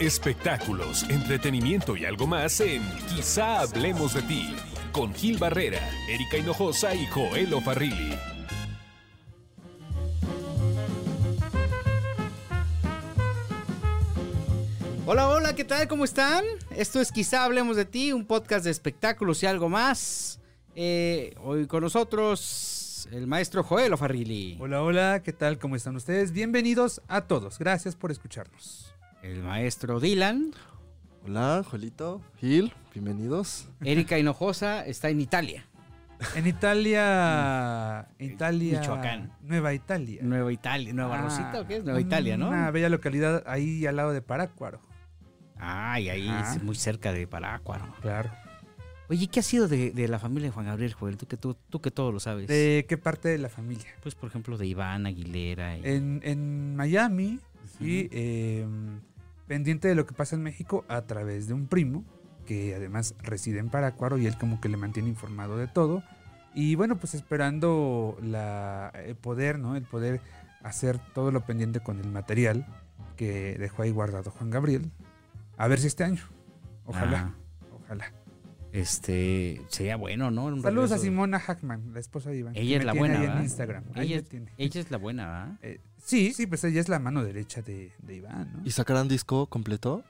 Espectáculos, entretenimiento y algo más en Quizá hablemos de ti, con Gil Barrera, Erika Hinojosa y Joel Farrilli. Hola, hola, ¿qué tal? ¿Cómo están? Esto es Quizá Hablemos de Ti, un podcast de espectáculos y algo más. Eh, hoy con nosotros el maestro Joel Ofarrilli. Hola, hola, ¿qué tal? ¿Cómo están ustedes? Bienvenidos a todos. Gracias por escucharnos. El maestro Dylan. Hola, Joelito, Gil, bienvenidos. Erika Hinojosa está en Italia. En Italia, Italia, Michoacán. Nueva Italia. Nueva Italia, Nueva Ah, Rosita, ¿o qué es? Nueva Italia, ¿no? Una bella localidad ahí al lado de Parácuaro. Ay, ahí Ah. es muy cerca de Parácuaro. Claro. Oye, ¿qué ha sido de, de la familia de Juan Gabriel, Joel? Tú que, tú, tú que todo lo sabes. ¿De qué parte de la familia? Pues, por ejemplo, de Iván Aguilera. y- En, en Miami, sí, eh, pendiente de lo que pasa en México a través de un primo que además reside en Parácuaro y él como que le mantiene informado de todo. Y bueno, pues esperando la, el poder, ¿no? El poder hacer todo lo pendiente con el material que dejó ahí guardado Juan Gabriel. A ver si este año. Ojalá, Ah, ojalá. este, sería bueno, ¿no? Un Saludos a. Simona Hackman, la esposa de Iván. Ella es la buena, en Instagram. Ella, ella es la buena, ¿verdad? Eh, sí, sí, pues ella es la mano derecha de, de Iván, ¿no? ¿Y sacarán disco completo?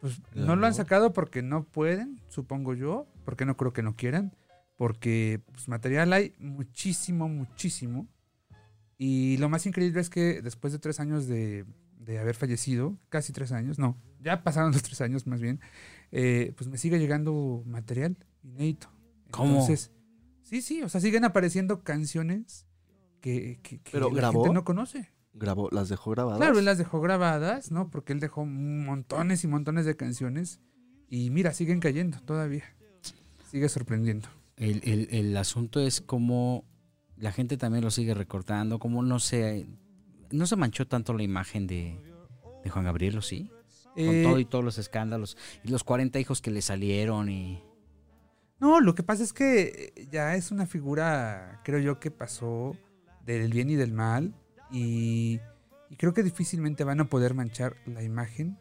Pues no lo han sacado porque no pueden, supongo yo, porque no creo que no quieran, porque pues, material hay muchísimo, muchísimo. Y lo más increíble es que después de tres años de, de haber fallecido, casi tres años, no, ya pasaron los tres años más bien, eh, pues me sigue llegando material inédito. ¿Cómo? Entonces, sí, sí, o sea, siguen apareciendo canciones que, que- que ¿Pero la grabó? gente no conoce. Grabó, ¿Las dejó grabadas? Claro, él las dejó grabadas, ¿no? Porque él dejó montones y montones de canciones. Y mira, siguen cayendo todavía. Sigue sorprendiendo. El, el- el asunto es cómo la gente también lo sigue recortando, cómo no se, no se manchó tanto la imagen de, de Juan Gabriel, ¿o sí? Con Eh, todo y todos los escándalos y los 40 hijos que le salieron y... No, lo que pasa es que ya es una figura, creo yo, que pasó del bien y del mal. Y, y creo que difícilmente van a poder manchar la imagen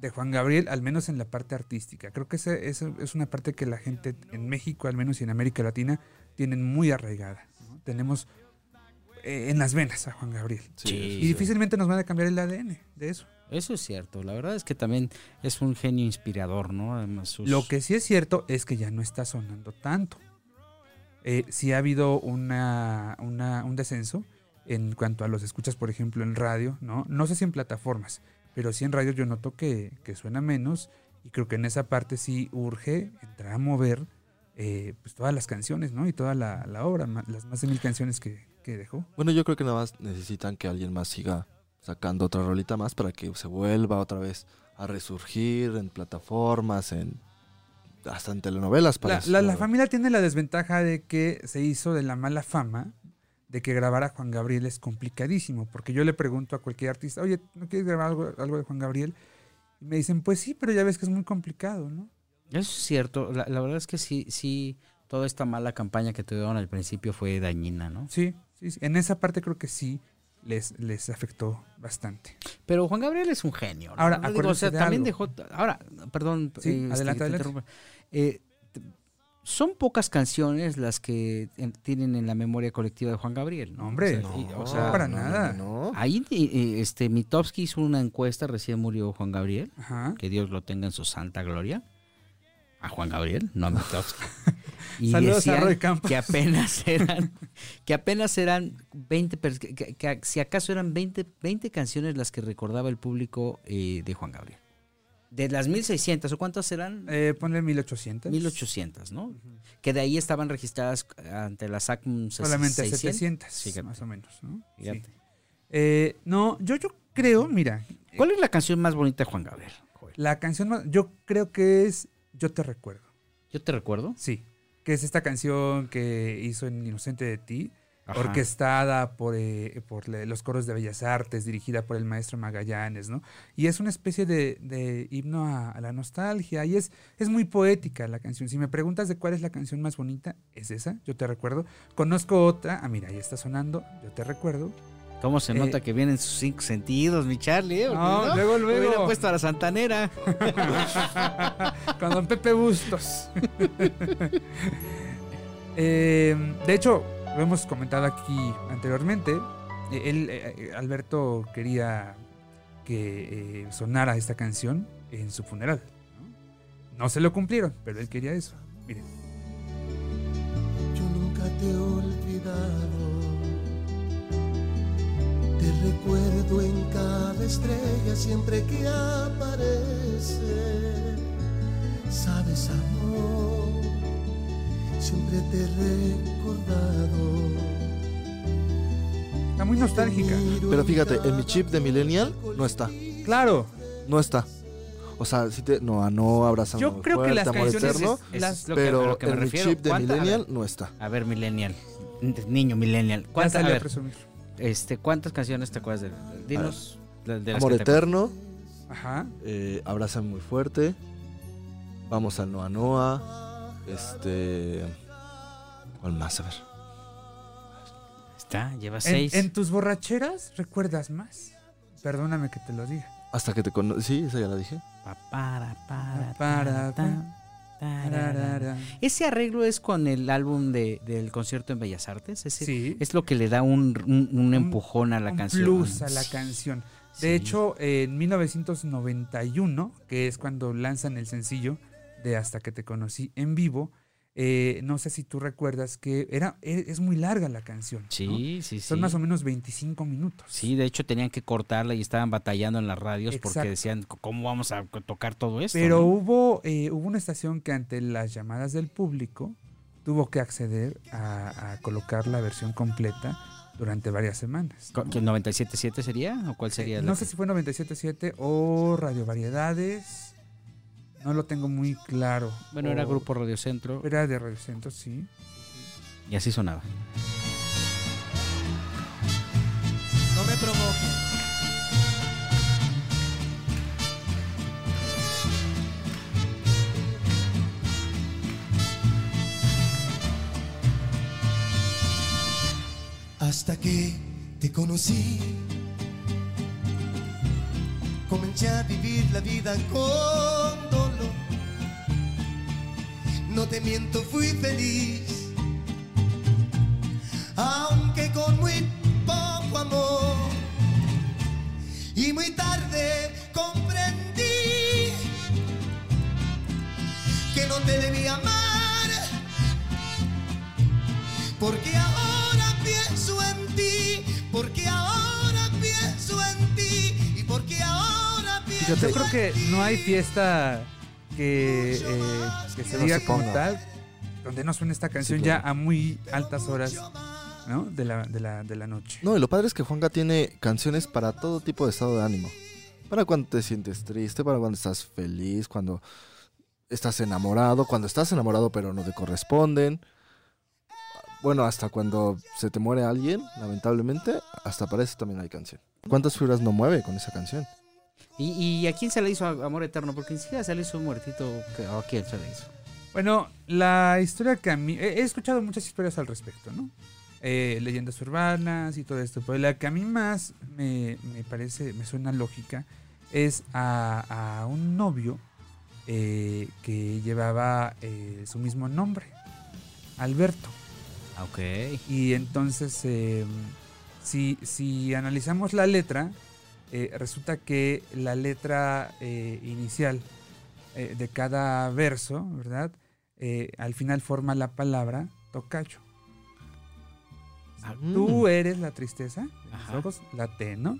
de Juan Gabriel, al menos en la parte artística. Creo que esa, esa es una parte que la gente en México, al menos y en América Latina, tienen muy arraigada. ¿no? Tenemos eh, en las venas a Juan Gabriel. Sí. Y difícilmente nos van a cambiar el ADN de eso. Eso es cierto, la verdad es que también es un genio inspirador, ¿no? Además, sus- Lo que sí es cierto es que ya no está sonando tanto. Eh, sí ha habido una, una- un descenso en cuanto a los escuchas, por ejemplo, en radio, ¿no? No sé si en plataformas, pero sí en radio yo noto que, que suena menos y creo que en esa parte sí urge entrar a mover eh, pues todas las canciones, ¿no? Y toda la, la obra, las más de mil canciones que, que dejó. Bueno, yo creo que nada más necesitan que alguien más siga sacando otra rolita más para que se vuelva otra vez a resurgir en plataformas, en hasta en telenovelas. La, la- la familia tiene la desventaja de que se hizo de la mala fama de que grabar a Juan Gabriel es complicadísimo, porque yo le pregunto a cualquier artista, oye, ¿no quieres grabar algo, algo de Juan Gabriel? Y me dicen, pues sí, pero ya ves que es muy complicado, ¿no? Eso es cierto, la, la verdad es que sí, sí, toda esta mala campaña que tuvieron al principio fue dañina, ¿no? Sí, sí, sí. en esa parte creo que sí les, les afectó bastante. Pero Juan Gabriel es un genio. ¿no? Ahora, digo, o sea, de también algo. dejó. Ahora, perdón. Sí, eh, este, adelante, adelante. Eh, son pocas canciones las que en- tienen en la memoria colectiva de Juan Gabriel. ¿no? Hombre, O sea, y- No, o sea, para no, nada. no, ahí eh, este, Mitofsky hizo una encuesta, recién murió Juan Gabriel. Ajá. Que Dios lo tenga en su santa gloria. A Juan Gabriel, no a Mitofsky. Y Saludos a Roy Campos. que apenas eran que apenas eran 20 pers- que, que- que si acaso eran 20, 20 canciones las que recordaba el público eh, de Juan Gabriel. De las 1600 o cuántas eran? Eh, ponle 1800. 1800, ¿no? Que de ahí estaban registradas ante la SACM Solamente 600. 700, Fíjate. más o menos, ¿no? Fíjate. Sí. Eh, no, yo, yo creo, mira, ¿Cuál es la canción más bonita de Juan Gabriel? La canción más, yo creo que es Yo te recuerdo. Yo te recuerdo. Sí, que es esta canción que hizo en Inocente de ti, Ajá. orquestada por, eh, por los coros de Bellas Artes, dirigida por el maestro Magallanes, ¿no? Y es una especie de, de himno a, a la nostalgia y es, es muy poética la canción. Si me preguntas de cuál es la canción más bonita, es esa, yo te recuerdo. Conozco otra, ah, mira, ahí está sonando, yo te recuerdo. ¿Cómo se Eh, nota que vienen sus cinco sentidos, mi Charlie? eh? Porque No, luego, luego. Hubiera puesto a la Santanera. Con don Pepe Bustos. Eh, de hecho, lo hemos comentado aquí anteriormente. eh, Él, eh, eh, Alberto quería que eh, sonara esta canción en su funeral. ¿no? No se lo cumplieron, pero él quería eso. Miren. Yo nunca te he olvidado. Te recuerdo en cada estrella siempre que aparece. Sabes, amor, siempre te he recordado. Está muy nostálgica. Pero fíjate, en mi chip de Millennial no está. Claro. No está. O sea, si te. No, no abrazamos. Yo creo que las canciones eterno. Es las- lo que- pero lo que me en mi chip de ¿Cuánta- a Millennial ver, no está. A ver, Millennial. Niño Millennial. ¿Cuántas, a ver, este, ¿Cuántas canciones te acuerdas de Dinos. de- Amor que te eterno. Ajá. Eh, abrázame muy fuerte. Vamos al Noa Noa. Este. ¿Cuál más? A ver. Está, lleva seis. en tus borracheras recuerdas más. Perdóname que te lo diga. Hasta que te conocí. Sí, esa ya la dije. Pa, para, para, Para, tararara. Tararara. Ese arreglo es con el álbum de, del concierto en Bellas Artes. Ese Sí. Es lo que le da un, un- un empujón a la un canción. plus a la canción. De Sí. hecho, en 1991, que es cuando lanzan el sencillo de Hasta que te conocí en vivo, eh, no sé si tú recuerdas que era e- es muy larga la canción. ¿no? Sí, sí, sí. Son más o menos 25 minutos. Sí, de hecho tenían que cortarla y estaban batallando en las radios porque decían, ¿cómo vamos a tocar todo esto? Pero no?". hubo, eh, hubo una estación que ante las llamadas del público tuvo que acceder a, a colocar la versión completa durante varias semanas. Co- ¿que ¿El 97.7 sería? ¿O cuál sería? Eh, la no que- sé si fue 97.7 o Radio Variedades. No lo tengo muy claro. Bueno, era Grupo Radio Centro Era de Radio Centro, sí. y así sonaba. No me provoques. Hasta que te conocí, comencé a vivir la vida con dolor. No te miento, fui feliz, aunque con muy poco amor. Y muy tarde comprendí que no te debía amar, porque ahora Yo creo que no hay fiesta que, eh, que se no diga se como tal donde no suene esta canción claro. ya a muy altas horas ¿no? de, la, de, la, de la noche. No, y lo padre es que Juanga tiene canciones para todo tipo de estado de ánimo. Para cuando te sientes triste, para cuando estás feliz, cuando estás enamorado, cuando estás enamorado pero no te corresponden. Bueno, hasta cuando se te muere alguien, lamentablemente, hasta para eso también hay canción. ¿Cuántas fibras no mueve con esa canción? ¿Y, y a quién se le hizo Amor Eterno? Porque ni siquiera se le hizo un muertito. ¿A quién se le hizo? Bueno, la historia que a mí... He, escuchado muchas historias al respecto, ¿no? Eh, leyendas urbanas y todo esto, pero la que a mí más me, me parece, me suena lógica, es a, a un novio eh, que llevaba eh, su mismo nombre, Alberto. Ah, Ok. Y entonces, eh, si, si analizamos la letra, eh, resulta que la letra eh, inicial eh, de cada verso, ¿verdad? Al final forma la palabra tocayo. Ah, Tú eres la tristeza, de mis Ajá. ojos, la T, ¿no?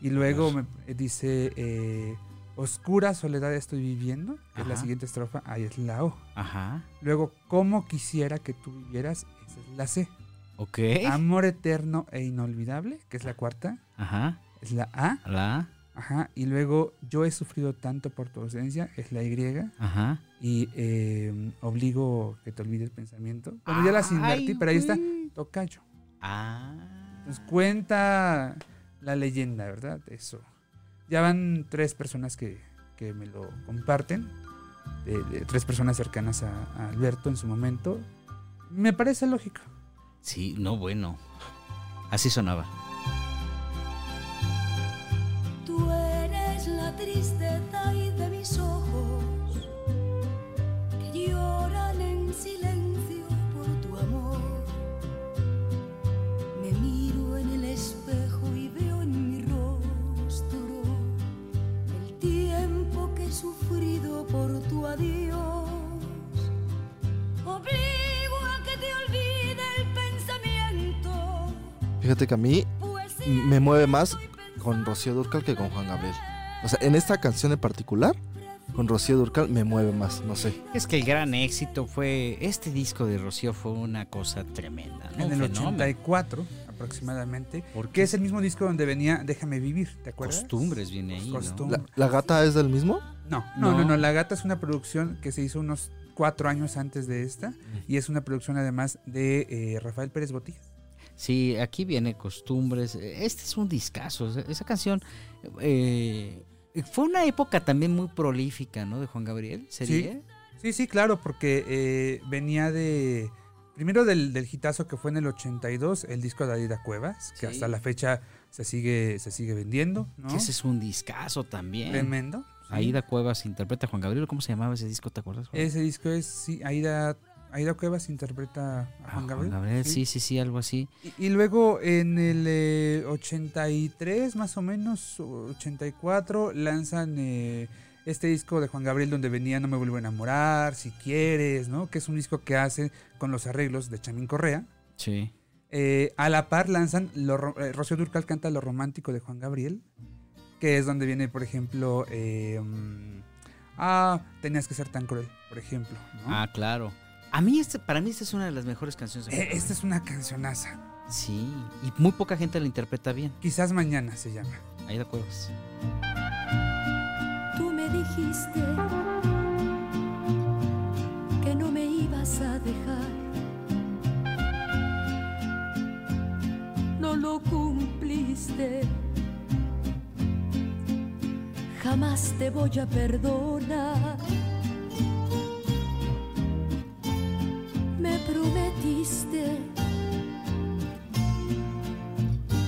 Y luego me dice, oscura soledad estoy viviendo, que es la Ajá. siguiente estrofa, ahí es la O. Ajá. Luego, como quisiera que tú vivieras, esa es la C. Ok. Amor eterno e inolvidable, que es la cuarta, Ajá. Es la A. La. Ajá. Y luego, yo he sufrido tanto por tu ausencia, es la Y. Ajá. Y eh, obligo que te olvides el pensamiento. Bueno, ya las invertí, pero ahí está. Tocayo. Ah. Nos cuenta la leyenda, ¿verdad? Eso. Ya van tres personas que, que me lo comparten. de- de tres personas cercanas a, a Alberto en su momento. Me parece lógico. Sí, no, bueno. Así sonaba. La tristeza y de mis ojos que lloran en silencio por tu amor. Me miro en el espejo y veo en mi rostro el tiempo que he sufrido por tu adiós. Obligo a que te olvide el pensamiento. Fíjate que a mí Pues me mueve más con Rocío Durcal que con Juan Gabriel. O sea, en esta canción en particular, con Rocío Durcal me mueve más, no sé. Es que el gran éxito fue. Este disco de Rocío fue una cosa tremenda, ¿no? en el fenómeno. 84 aproximadamente, ¿Por qué? que es el mismo disco donde venía Déjame vivir, ¿te acuerdas? Costumbres viene ahí. ¿no? Costumbre. ¿La, la gata es del mismo? No, no, no, No. no, La Gata es una producción que se hizo unos cuatro años antes de esta y es una producción además de eh, Rafael Pérez Botija. Sí, aquí viene Costumbres. Este es un discazo. Esa canción eh, fue una época también muy prolífica, ¿no? De Juan Gabriel. ¿Sería? Sí, sí, claro, porque eh, venía de. Primero del, del hitazo que fue en el 82, el disco de Adida Cuevas, que Sí. hasta la fecha se sigue, se sigue vendiendo, ¿no? Ese es un discazo también. Tremendo. sí. Aida Cuevas interpreta a Juan Gabriel. ¿Cómo se llamaba ese disco? ¿Te acuerdas? Juan? Ese disco es, sí, Aida, Aida Cuevas interpreta a Ah, Juan Gabriel. sí, sí, sí, algo así. Y, y luego en el eh, 83, más o menos, 84, lanzan eh, este disco de Juan Gabriel donde venía No me vuelvo a enamorar, Si quieres, ¿no? Que es un disco que hace con los arreglos de Chamín Correa. Sí. Eh, a la par lanzan, lo, eh, Rocío Durcal canta Lo Romántico de Juan Gabriel, que es donde viene, por ejemplo, mm, Ah, tenías que ser tan cruel, por ejemplo. ¿no? Ah, claro. A mí, este, para mí, esta es una de las mejores canciones de Eh, esta es una cancionaza. Sí, y muy poca gente la interpreta bien. Quizás mañana se llama. Aida Cuevas. Tú me dijiste que no me ibas a dejar. No lo cumpliste. Jamás te voy a perdonar. Prometiste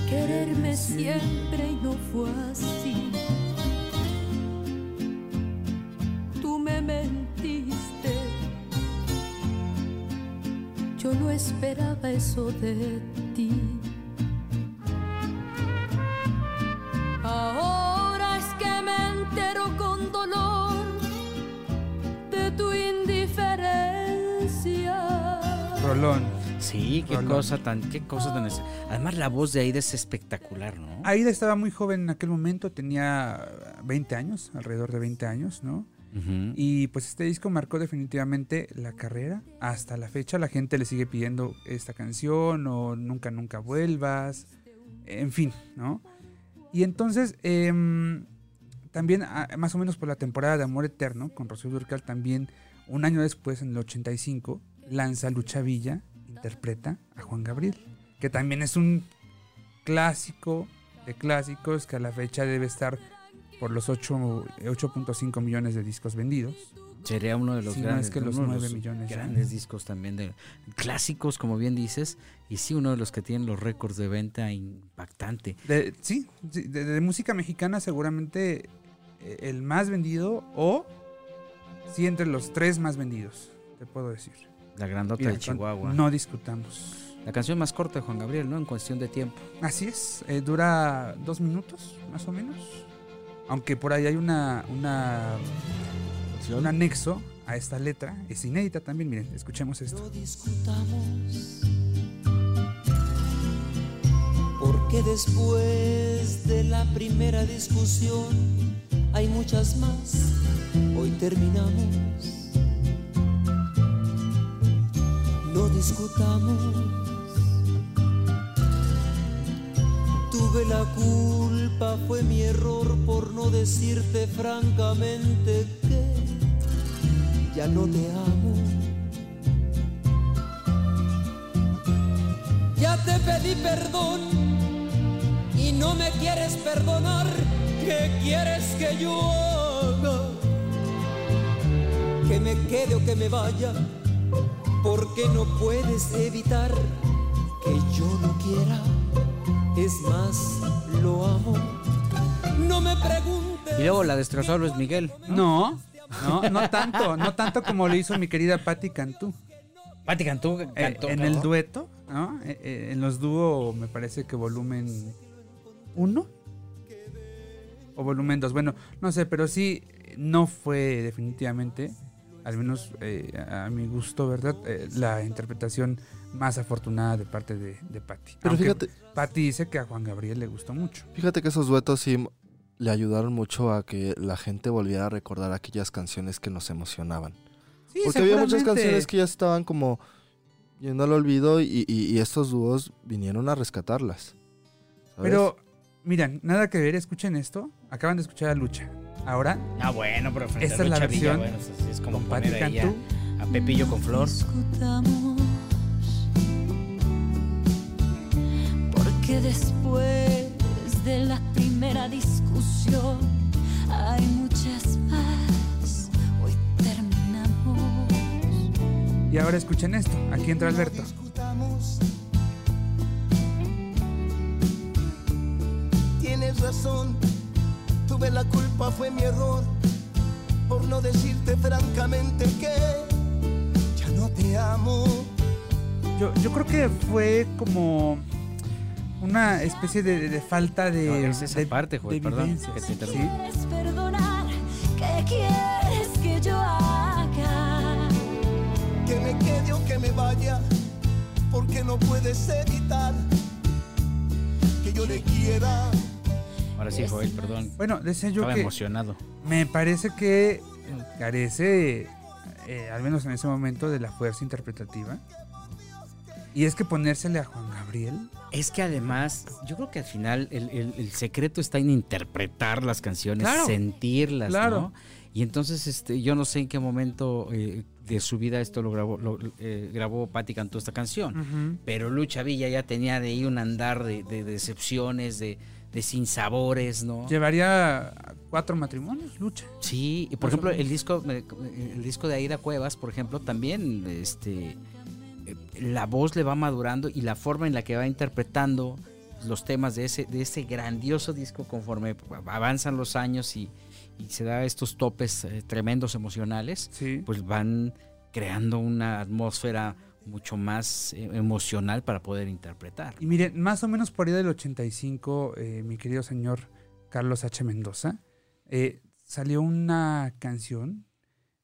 quererme siempre y no fue así. tú me mentiste. Yo no esperaba eso de ti. Rolón. Sí, qué Rolón. cosa tan, qué cosa tan. es- Además, la voz de Aida es espectacular, ¿no? Aida estaba muy joven en aquel momento, tenía 20 años, alrededor de 20 años, ¿no? Y pues este disco marcó definitivamente la carrera. Hasta la fecha la gente le sigue pidiendo esta canción o Nunca, nunca vuelvas. En fin, ¿no? Y entonces, em, también ah, más o menos por la temporada de Amor Eterno, con Rocío Durcal también, un año después, en el 85, lanza Lucha Villa, interpreta a Juan Gabriel, que también es un clásico de clásicos que a la fecha debe estar por los ocho- 8.5 millones de discos vendidos. Sería uno de los no grandes. es que los uno de 9 millones. Grandes discos también de clásicos, como bien dices, y sí uno de los que tienen los récords de venta impactante. De- sí, de música mexicana seguramente eh, el más vendido o sí entre los tres más vendidos, te puedo decir. La grandota Mira, de Chihuahua. No discutamos. La canción más corta de Juan Gabriel, ¿no? En cuestión de tiempo. Así es, eh, dura dos minutos más o menos. Aunque por ahí hay una, una, un anexo a esta letra, es inédita también, miren, escuchemos esto. No discutamos. Porque después de la primera discusión hay muchas más. Hoy terminamos. Discutamos. Tuve la culpa, fue mi error por no decirte francamente que ya no te amo. Ya te pedí perdón y no me quieres perdonar. ¿Qué quieres que yo haga? Que me quede o que me vaya, porque no puedes evitar que yo no quiera. Es más, lo amo. No me preguntes. Y luego la destrozó Luis Miguel. No, no, no tanto, no tanto como lo hizo mi querida Patti Cantú. Pati Cantú Eh, cantó. en el dueto, ¿no? Eh, eh, en los dúos me parece que volumen 1 o volumen 2. Bueno, no sé, pero sí no fue definitivamente, al menos eh, a mi gusto, ¿verdad? Eh, la interpretación más afortunada de parte de, de Patti. Pero Aunque fíjate, Patti dice que a Juan Gabriel le gustó mucho. fíjate que esos duetos sí le ayudaron mucho a que la gente volviera a recordar aquellas canciones que nos emocionaban. Sí, Porque había muchas canciones que ya estaban como yendo al olvido y, y- y estos dúos vinieron a rescatarlas. ¿sabes? Pero, miren, nada que ver, escuchen esto. Acaban de escuchar a Lucha. Ahora, Ah, bueno, pero frente Esta a es la Lucha Villa, versión bueno, es, es como con poner ahí a, Cantú. a Pepillo con Flor. discutamos. Porque después de la primera discusión hay muchas más. Hoy terminamos. Y ahora escuchen esto. Aquí entra Alberto. discutamos. Tienes razón, tuve la culpa, fue mi error, por no decirte francamente que ya no te amo. Yo, yo creo que fue como una especie de, de falta de. No, es esa de- parte, Joel, de perdón, que te. Sí. ¿Quieres perdonar? ¿Qué quieres que yo haga? Que me quede o que me vaya, porque no puedes evitar que yo le quiera. Ahora sí, Joel, perdón. Bueno, decía yo Estaba que emocionado. me parece que carece, eh, al menos en ese momento, de la fuerza interpretativa. Y es que ponérsele a Juan Gabriel. Es que además, yo creo que al final el, el- el secreto está en interpretar las canciones, Claro. sentirlas, Claro. ¿no? Y entonces, este, yo no sé en qué momento eh, de su vida esto lo grabó, lo, eh, grabó Patti cantó esta canción. Pero Lucha Villa ya tenía de ahí un andar de, de decepciones, de, de sinsabores, ¿no? Llevaría cuatro matrimonios, lucha. Sí, y por ejemplo, el disco, el disco de Aida Cuevas, por ejemplo, también este eh, la voz le va madurando y la forma en la que va interpretando los temas de ese, de ese grandioso disco conforme avanzan los años y, y se da estos topes eh, tremendos emocionales, Sí. pues van creando una atmósfera mucho más eh, emocional para poder interpretar. Y miren, más o menos por ahí del 85, eh, mi querido señor Carlos H. Mendoza, eh, salió una canción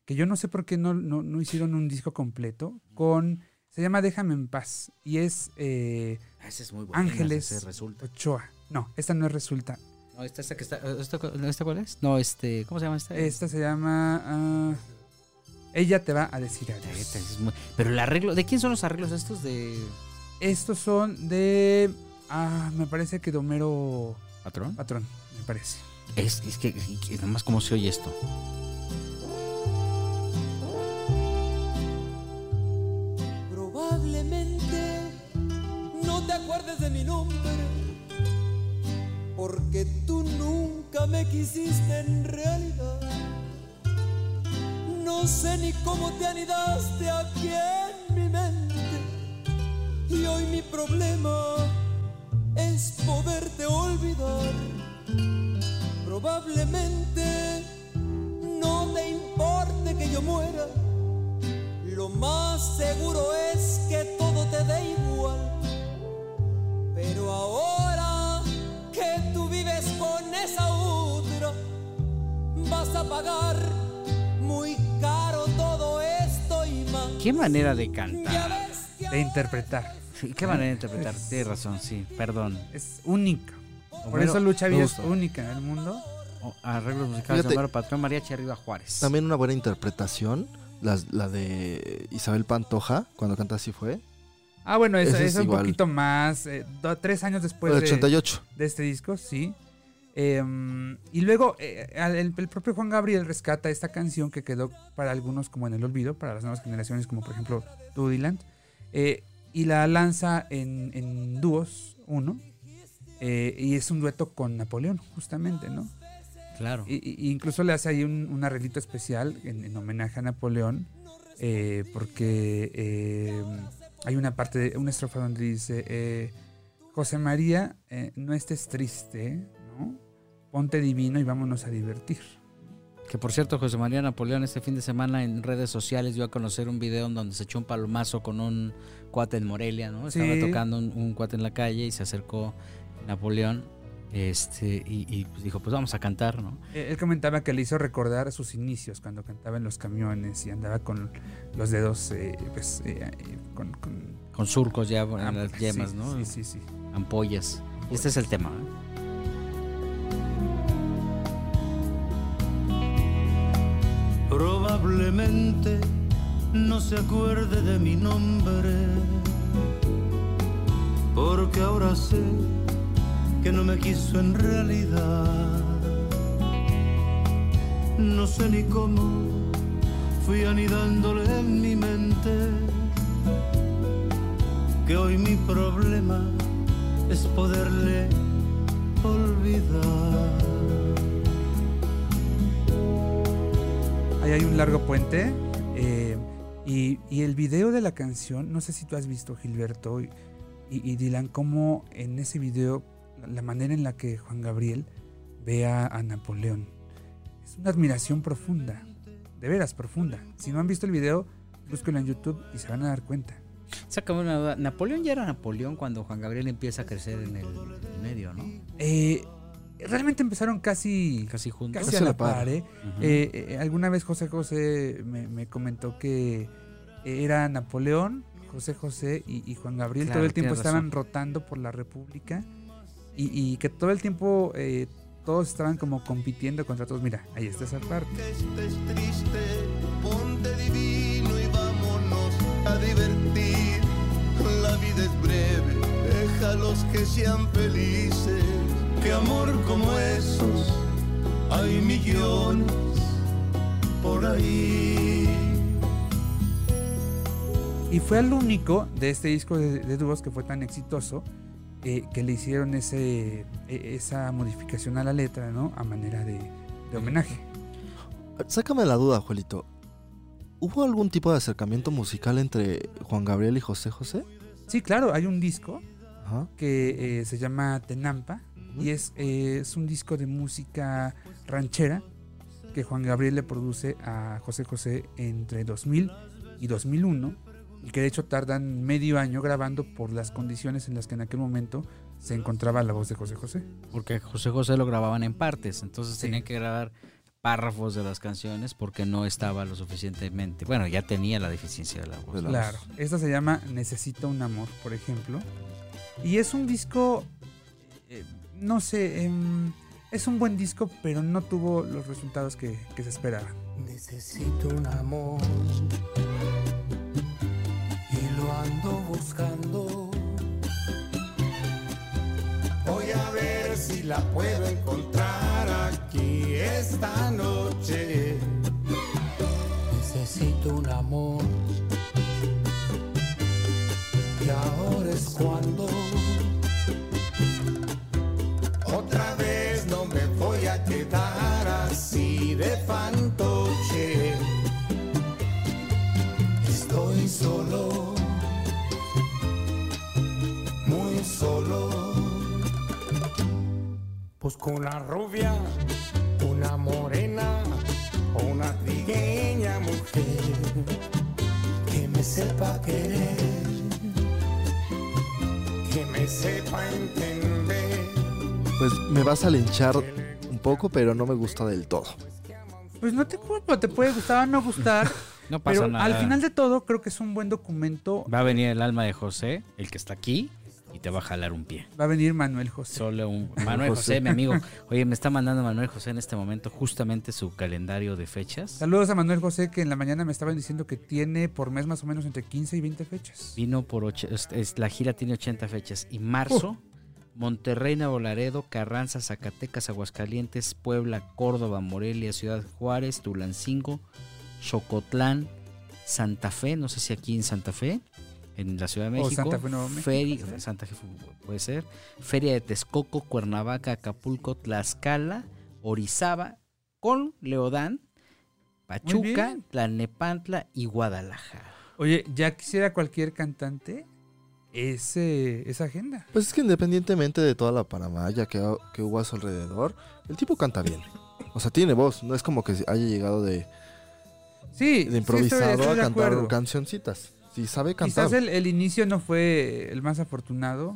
que yo no sé por qué no, no, no hicieron un disco completo con... Se llama Déjame en paz y es eh, Ah, es muy bueno. Ángeles resulta. Ochoa. No, esta no es Resulta. No, esta, esta que está, esta, ¿esta cuál es? No, este, ¿cómo se llama esta? Esta se llama... ah, Ella te va a decir adiós. es Pero el arreglo, ¿de quién son los arreglos estos de Estos son de... Ah, me parece que de Homero patrón? Patrón, me parece. Es, es que, que nada más cómo se oye esto. Probablemente no te acuerdes de mi nombre, porque tú nunca me quisiste en realidad. No sé ni cómo te anidaste aquí en mi mente, y hoy mi problema es poderte olvidar. Probablemente no te importe que yo muera. Lo más seguro es que todo te dé igual. Pero ahora que tú vives con esa otra, vas a pagar muy caro todo esto y más. ¿Qué manera de cantar? De interpretar. Sí, ¿Qué manera de interpretar? Tienes razón, sí, perdón. Es única. Por Homero, eso Lucha Villa es única en el mundo. Oh, arreglos musicales de. Homero Patrón, Mariachi Arriba Juárez. También una buena interpretación, la, de Isabel Pantoja, cuando canta Así fue, Ah, bueno, es, Ese es es un igual. poquito más. eh, do- tres años después el de, 88. de este disco, sí. Em, y luego eh, el, el propio Juan Gabriel rescata esta canción que quedó para algunos como en el olvido, para las nuevas generaciones, como por ejemplo tú, Dylan, eh, y la lanza en, en dúos, uno. eh, y es un dueto con Napoleón, justamente, ¿no? Claro. Y, y- incluso le hace ahí un, un arreglito especial en, en homenaje a Napoleón, eh, porque hay una parte, de, una estrofa donde dice, eh, José María, no estés triste, ¿no? Ponte divino y vámonos a divertir. Que por cierto, José María Napoleón este fin de semana en redes sociales dio a conocer un video en donde se echó un palomazo con un cuate en Morelia, ¿no? Estaba Sí. tocando un, un cuate en la calle y se acercó Napoleón este, y, y, pues dijo, pues vamos a cantar, ¿no? Eh, Él comentaba que le hizo recordar sus inicios cuando cantaba en los camiones y andaba con los dedos eh, pues, eh, eh, con, con Con surcos ya en am- las yemas, sí, ¿no? Sí, sí, sí. Ampollas. Y este es el tema, ¿eh? Probablemente no se acuerde de mi nombre, porque ahora sé que no me quiso en realidad. No sé ni cómo fui anidándole en mi mente que hoy mi problema es poderle olvidar. Ahí hay un largo puente. eh, y, y el video de la canción, no sé si tú has visto, Gilberto y, y- y Dylan, cómo en ese video, la, manera en la que Juan Gabriel ve a, a Napoleón. Es una admiración profunda, de veras profunda. Si no han visto el video, búsquenlo en YouTube y se van a dar cuenta. Sácame una duda. Napoleón ya era Napoleón cuando Juan Gabriel empieza a crecer en el, el medio, ¿no? Eh, realmente empezaron casi, Casi juntos. casi Casi a la la par. par. ¿eh? Eh, eh, alguna vez José José me, me comentó que era Napoleón, José José y, y Juan Gabriel. Claro, todo el tiempo estaban razón. rotando por la República y, y que todo el tiempo eh, todos estaban como compitiendo contra todos. Mira, ahí está esa parte. Que estés triste, ponte divino y vámonos a divertir. La vida es breve, déjalos que sean felices. Que amor como esos hay millones por ahí. Y fue el único de este disco de, de dúos que fue tan exitoso eh, que le hicieron ese, e- esa modificación a la letra, ¿no? A manera de, de homenaje. Sácame la duda, Juelito. ¿Hubo algún tipo de acercamiento musical entre Juan Gabriel y José José? Sí, claro, hay un disco Ajá. que eh, se llama Tenampa y es, eh, es un disco de música ranchera que Juan Gabriel le produce a José José entre 2000 y 2001 y que de hecho tardan medio año grabando por las condiciones en las que en aquel momento se encontraba la voz de José José. Porque José José lo grababan en partes, entonces Sí. tenían que grabar párrafos de las canciones porque no estaba lo suficientemente. Bueno, ya tenía la deficiencia de la voz. Claro, esta se llama Necesito un amor, por ejemplo. Y es un disco, no sé, em, es un buen disco, pero no tuvo los resultados que, que se esperaban. Necesito un amor y lo ando buscando. Voy a ver si la puedo encontrar aquí esta noche. Necesito un amor y ahora es cuando de fantoche. Estoy solo, muy solo. Busco una rubia, una morena o una trigueña mujer que me sepa querer, que me sepa entender. Pues me vas a linchar un poco, pero no me gusta del todo. Pues no te culpo, te puede gustar o no gustar, No pasa pero nada. al final de todo creo que es un buen documento. Va a venir el alma de José, el que está aquí, y te va a jalar un pie. Va a venir Manuel José. Solo un Manuel José, José. mi amigo. Oye, me está mandando Manuel José en este momento justamente su calendario de fechas. Saludos a Manuel José que en la mañana me estaban diciendo que tiene por mes más o menos entre 15 y 20 fechas. Vino por ocho, es- es- la gira tiene 80 fechas. Y marzo, Monterrey, Nuevo Laredo, Carranza, Zacatecas, Aguascalientes, Puebla, Córdoba, Morelia, Ciudad Juárez, Tulancingo, Xocotlán, Santa Fe, no sé si aquí en Santa Fe, en la Ciudad de O México. Santa Fe, Nuevo México, Feri- ¿puede ser? Santa Fe puede ser. Feria de Texcoco, Cuernavaca, Acapulco, Tlaxcala, Orizaba, con Leodán, Pachuca. Tlalnepantla y Guadalajara. Oye, ya quisiera cualquier cantante ese, esa agenda. Pues es que independientemente de toda la paramaya que, que hubo a su alrededor, el tipo canta bien. O sea, tiene voz, no es como que haya llegado de, Sí, de sí, improvisado estoy- estoy de a cantar acuerdo. cancioncitas. Sí, sabe cantar. Quizás el, el inicio no fue el más afortunado,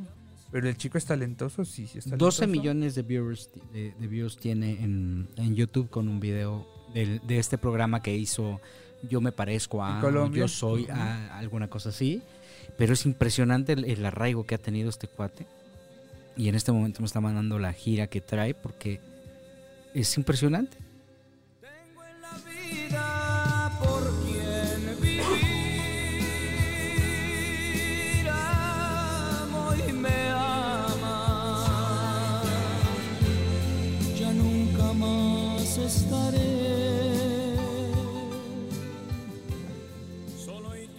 pero el chico es talentoso, sí, sí es talentoso. 12 millones de viewers, de, de views tiene en, en YouTube con un video del- de, este programa que hizo Yo me parezco a. Yo soy a, alguna cosa así. Pero es impresionante el, el arraigo que ha tenido este cuate. Y en este momento me está mandando la gira que trae porque es impresionante. vida por quien vivir amo y me ama ya nunca más estaré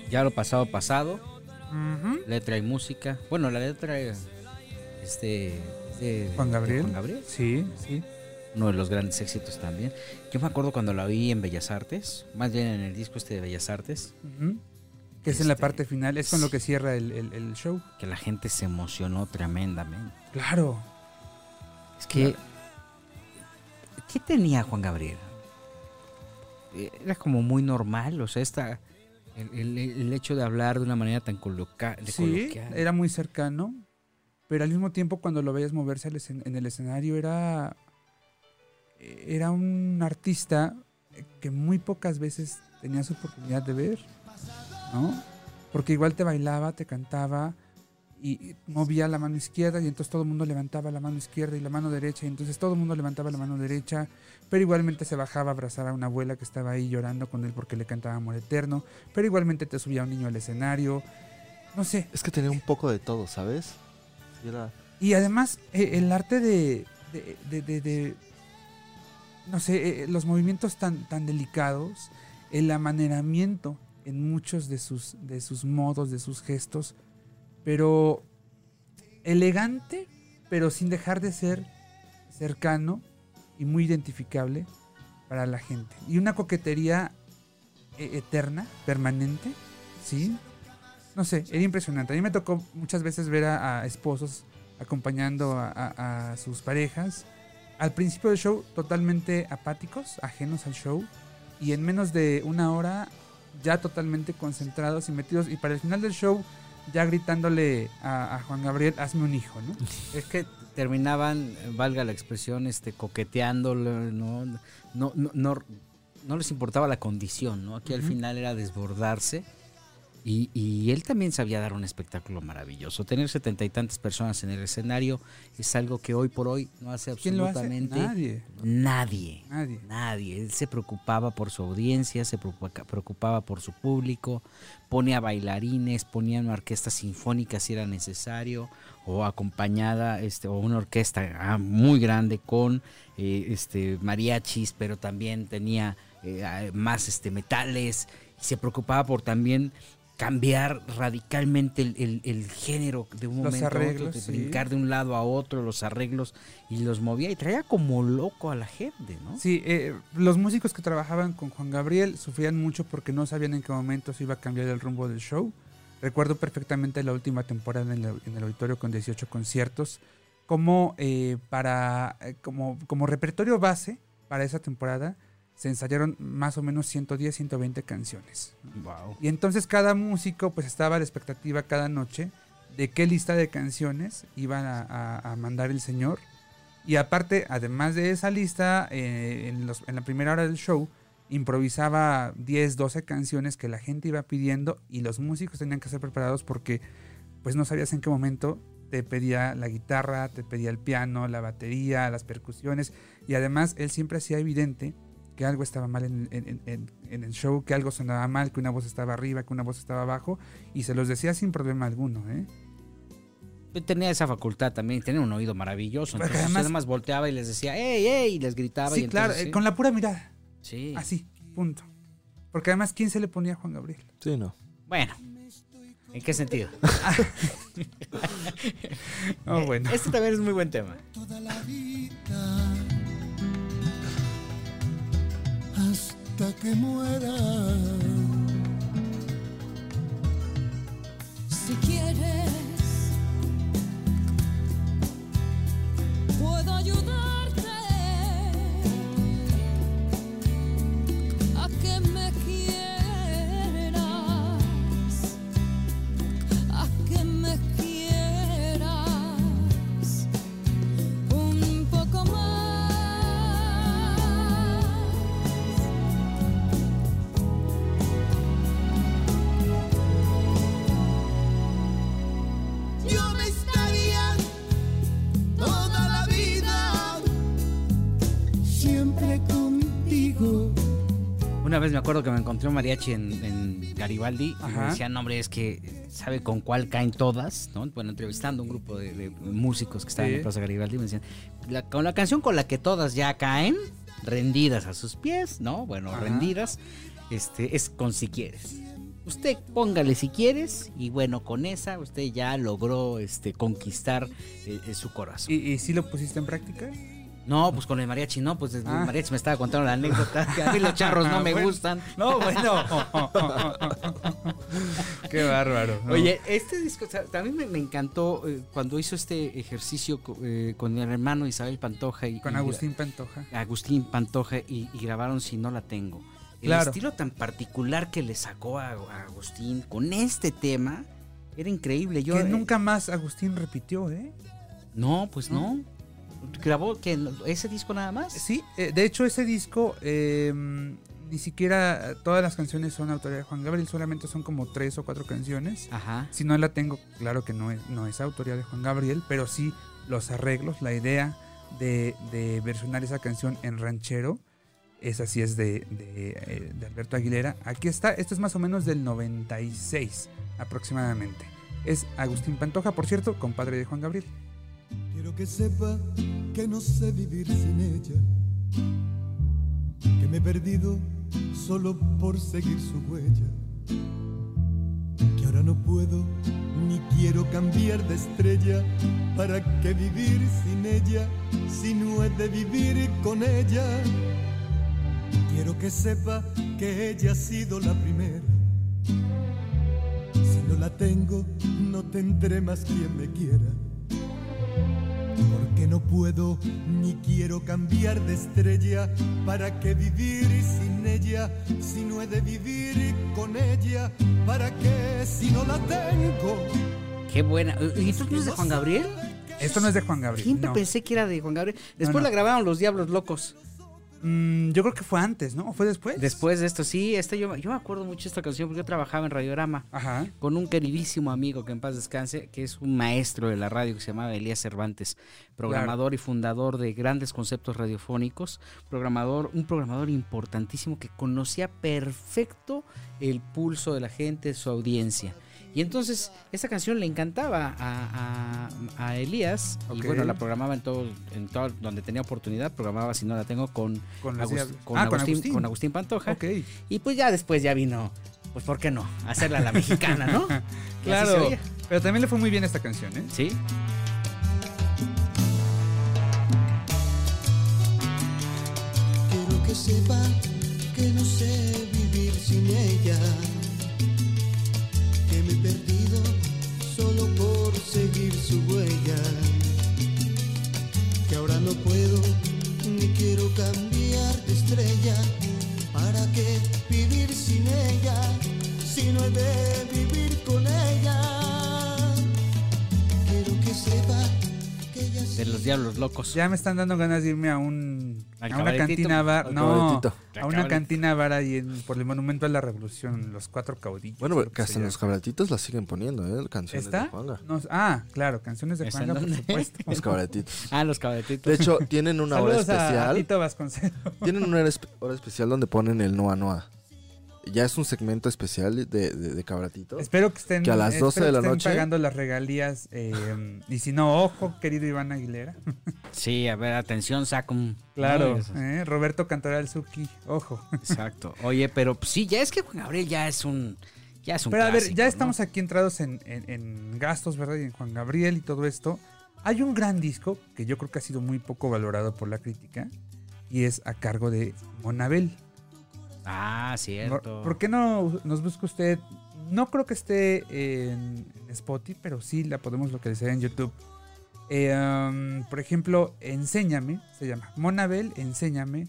Ya lo pasado, pasado. Letra y música. Bueno, la letra este, de Juan Gabriel. Juan Gabriel. Sí, sí. uno de los grandes éxitos también. Yo me acuerdo cuando la vi en Bellas Artes, más bien en el disco este de Bellas Artes. Que es en la Este, parte final, es con lo que cierra el, el- el show. que la gente se emocionó tremendamente. Claro. Es que, ¿qué tenía Juan Gabriel? Eh, Era como muy normal, o sea, esta, el, el- el hecho de hablar de una manera tan coloca- de Sí, coloquial. era muy cercano, pero al mismo tiempo cuando lo veías moverse en el escenario era, era un artista que muy pocas veces tenías oportunidad de ver, ¿no? Porque igual te bailaba, te cantaba y movía la mano izquierda y entonces todo el mundo levantaba la mano izquierda y la mano derecha y entonces todo el mundo levantaba la mano derecha, pero igualmente se bajaba a abrazar a una abuela que estaba ahí llorando con él porque le cantaba Amor Eterno, pero igualmente te subía un niño al escenario, no sé, Es que tenía un poco de todo, ¿sabes? Era- y además, eh, el arte de, de, de- de- de- no sé, eh, los movimientos tan, tan delicados, el amaneramiento en muchos de sus, de sus modos, de sus gestos, pero elegante, pero sin dejar de ser cercano y muy identificable para la gente. Y una coquetería eh, eterna, permanente, ¿sí? No sé, era impresionante. A mí me tocó muchas veces ver a, a esposos acompañando a, a- a sus parejas. Al principio del show totalmente apáticos, ajenos al show. Y en menos de una hora ya totalmente concentrados y metidos. Y para el final del show ya gritándole a, a Juan Gabriel, hazme un hijo, ¿no? Es que terminaban, valga la expresión, este, coqueteándolo, ¿no? No, no, no, no les importaba la condición, ¿no? Aquí al final era desbordarse. Y, y él también sabía dar un espectáculo maravilloso. Tener setenta y tantas personas en el escenario es algo que hoy por hoy no hace absolutamente Nadie. nadie. Nadie. Nadie. Él se preocupaba por su audiencia, se preocupa- preocupaba por su público, ponía bailarines, ponía una orquesta sinfónica si era necesario, o acompañada, este, o una orquesta ah, muy grande con eh, este, mariachis, pero también tenía eh, ah, más este, metales, y se preocupaba por también cambiar radicalmente el, el- el género de un Los momento a otro, arreglos, de sí. brincar de un lado a otro, los arreglos, y los movía y traía como loco a la gente, ¿no? Sí, eh, los músicos que trabajaban con Juan Gabriel sufrían mucho porque no sabían en qué momento se iba a cambiar el rumbo del show. Recuerdo perfectamente la última temporada en el, en el auditorio con 18 conciertos, como eh, para eh, como, como repertorio base para esa temporada se ensayaron más o menos 110, 120 canciones. Wow. Y entonces cada músico pues estaba a la expectativa cada noche de qué lista de canciones iban a, a- a mandar el señor. Y aparte, además de esa lista, eh, en, los- en la primera hora del show improvisaba 10, 12 canciones que la gente iba pidiendo y los músicos tenían que ser preparados porque pues no sabías en qué momento te pedía la guitarra, te pedía el piano, la batería, las percusiones y además él siempre hacía evidente que algo estaba mal en, en- en- en- en el show, que algo sonaba mal, que una voz estaba arriba, que una voz estaba abajo y se los decía sin problema alguno, ¿eh? Tenía esa facultad también, tenía un oído maravilloso. Entonces además- además más volteaba y les decía, ¡ey, ey! Y les gritaba. Sí, y claro, entonces, eh, sí. con la pura mirada, Sí. así, punto. Porque además, ¿quién se le ponía a Juan Gabriel? Sí, no. Bueno, ¿en qué sentido? Oh, bueno. Este también es muy buen tema. toda la vida hasta que muera. Si quieres, puedo ayudar. Vez me acuerdo que me encontré un mariachi en, en Garibaldi y me Ajá. decían, hombre, es que sabe con cuál caen todas, ¿no? Bueno, entrevistando un grupo de, de músicos que estaban Sí. en Plaza Garibaldi, me decían, "La- con la canción con la que todas ya caen, rendidas a sus pies, ¿no? Bueno, Ajá. rendidas, este, es con si quieres. Usted póngale si quieres y bueno, con esa usted ya logró este, conquistar eh, eh, su corazón. ¿Y, y sí lo pusiste en práctica? No, pues con el mariachi no, pues el Ah. mariachi me estaba contando la anécdota que a mí los charros no me Bueno. gustan. No, bueno. Qué bárbaro. ¿no? Oye, este disco o sea, también me, me encantó eh, cuando hizo este ejercicio eh, con mi hermano Isabel Pantoja y Con y- Agustín Pantoja. Agustín Pantoja y, y grabaron Si no la tengo. El Claro. estilo tan particular que le sacó a, a Agustín con este tema era increíble. Yo que eh, nunca más Agustín repitió, ¿eh? no, pues no. Grabó que ese disco nada más. Sí, eh, de hecho ese disco eh, ni siquiera todas las canciones son autoría de Juan Gabriel, solamente son como tres o cuatro canciones. Ajá. Si no la tengo, claro que no es, no es autoría de Juan Gabriel, pero sí los arreglos, la idea de, de versionar esa canción en ranchero, esa sí es de, de, eh, de Alberto Aguilera. Aquí está, esto es más o menos del 96 aproximadamente. Es Agustín Pantoja, por cierto, compadre de Juan Gabriel. Quiero que sepa que no sé vivir sin ella, que me he perdido solo por seguir su huella, que ahora no puedo ni quiero cambiar de estrella, para qué vivir sin ella si no he de vivir con ella. Quiero que sepa que ella ha sido la primera. Si no la tengo, no tendré más quien me quiera. Porque no puedo ni quiero cambiar de estrella. ¿Para qué vivir sin ella si no he de vivir con ella? ¿Para qué si no la tengo? Qué buena. ¿Y esto no es de Juan Gabriel? Esto no es de Juan Gabriel. Siempre no. pensé que era de Juan Gabriel. Después no. la grabaron Los Diablos Locos. Mm, yo creo que fue antes, ¿no? ¿O fue después? Después de esto, sí, este yo, yo me acuerdo mucho de esta canción porque yo trabajaba en Radiorama Ajá. con un queridísimo amigo que en paz descanse, que es un maestro de la radio que se llamaba Elías Cervantes, programador y fundador de grandes conceptos radiofónicos, programador, un programador importantísimo que conocía perfecto el pulso de la gente, su audiencia. Y entonces esta canción le encantaba a, a- a Elías y bueno, la programaba en todo, en todo donde tenía oportunidad, programaba si no la tengo con, Con Agust- Ah, con Agustín, con Agustín Pantoja. Y pues ya después ya vino, pues ¿por qué no? Hacerla a la mexicana, ¿no? Claro. Pero también le fue muy bien esta canción, ¿eh? Sí. Quiero que sepa que no sé vivir sin ella, perdido solo por seguir su huella, que ahora no puedo ni quiero cambiar de estrella, ¿para qué vivir sin ella si no he de vivir con ella? Quiero que sepa que ella De los diablos locos. Ya me están dando ganas de irme a un ¿Al a una cantina bar, no, a una cantina bar ahí en- por el Monumento a la Revolución, los cuatro caudillos. Bueno, que hasta en los cabaretitos la siguen poniendo, ¿eh? Canciones ¿Está? de Juanga. No, ah, claro, canciones de ¿Está Juanga, por supuesto. Los cabaretitos. Ah, los cabaretitos. De hecho, tienen una hora Saludos a especial. Tito Vasconcelos. Tienen una hora, espe- hora especial donde ponen el Noa Noa. Ya es un segmento especial de, de, de cabaretitos. Espero que estén, Que a las espero 12 de que la estén noche- pagando las regalías. eh, y si no, ojo, querido Iván Aguilera. Sí, a ver, atención, saca un... Claro, No, eh, Roberto Cantoral Zucchi, ojo. Exacto. Oye, pero pues, sí, ya es que Juan Gabriel ya es un... Ya es un Pero a ver, ya ¿no? estamos aquí entrados en, en- en gastos, ¿verdad? Y en Juan Gabriel y todo esto. Hay un gran disco que yo creo que ha sido muy poco valorado por la crítica y es a cargo de Monabel. Ah, cierto. ¿Por, qué no nos busca usted? No creo que esté en, Spotify, pero sí la podemos localizar en YouTube. Eh, um, por ejemplo, Enséñame, se llama Monabel, Enséñame,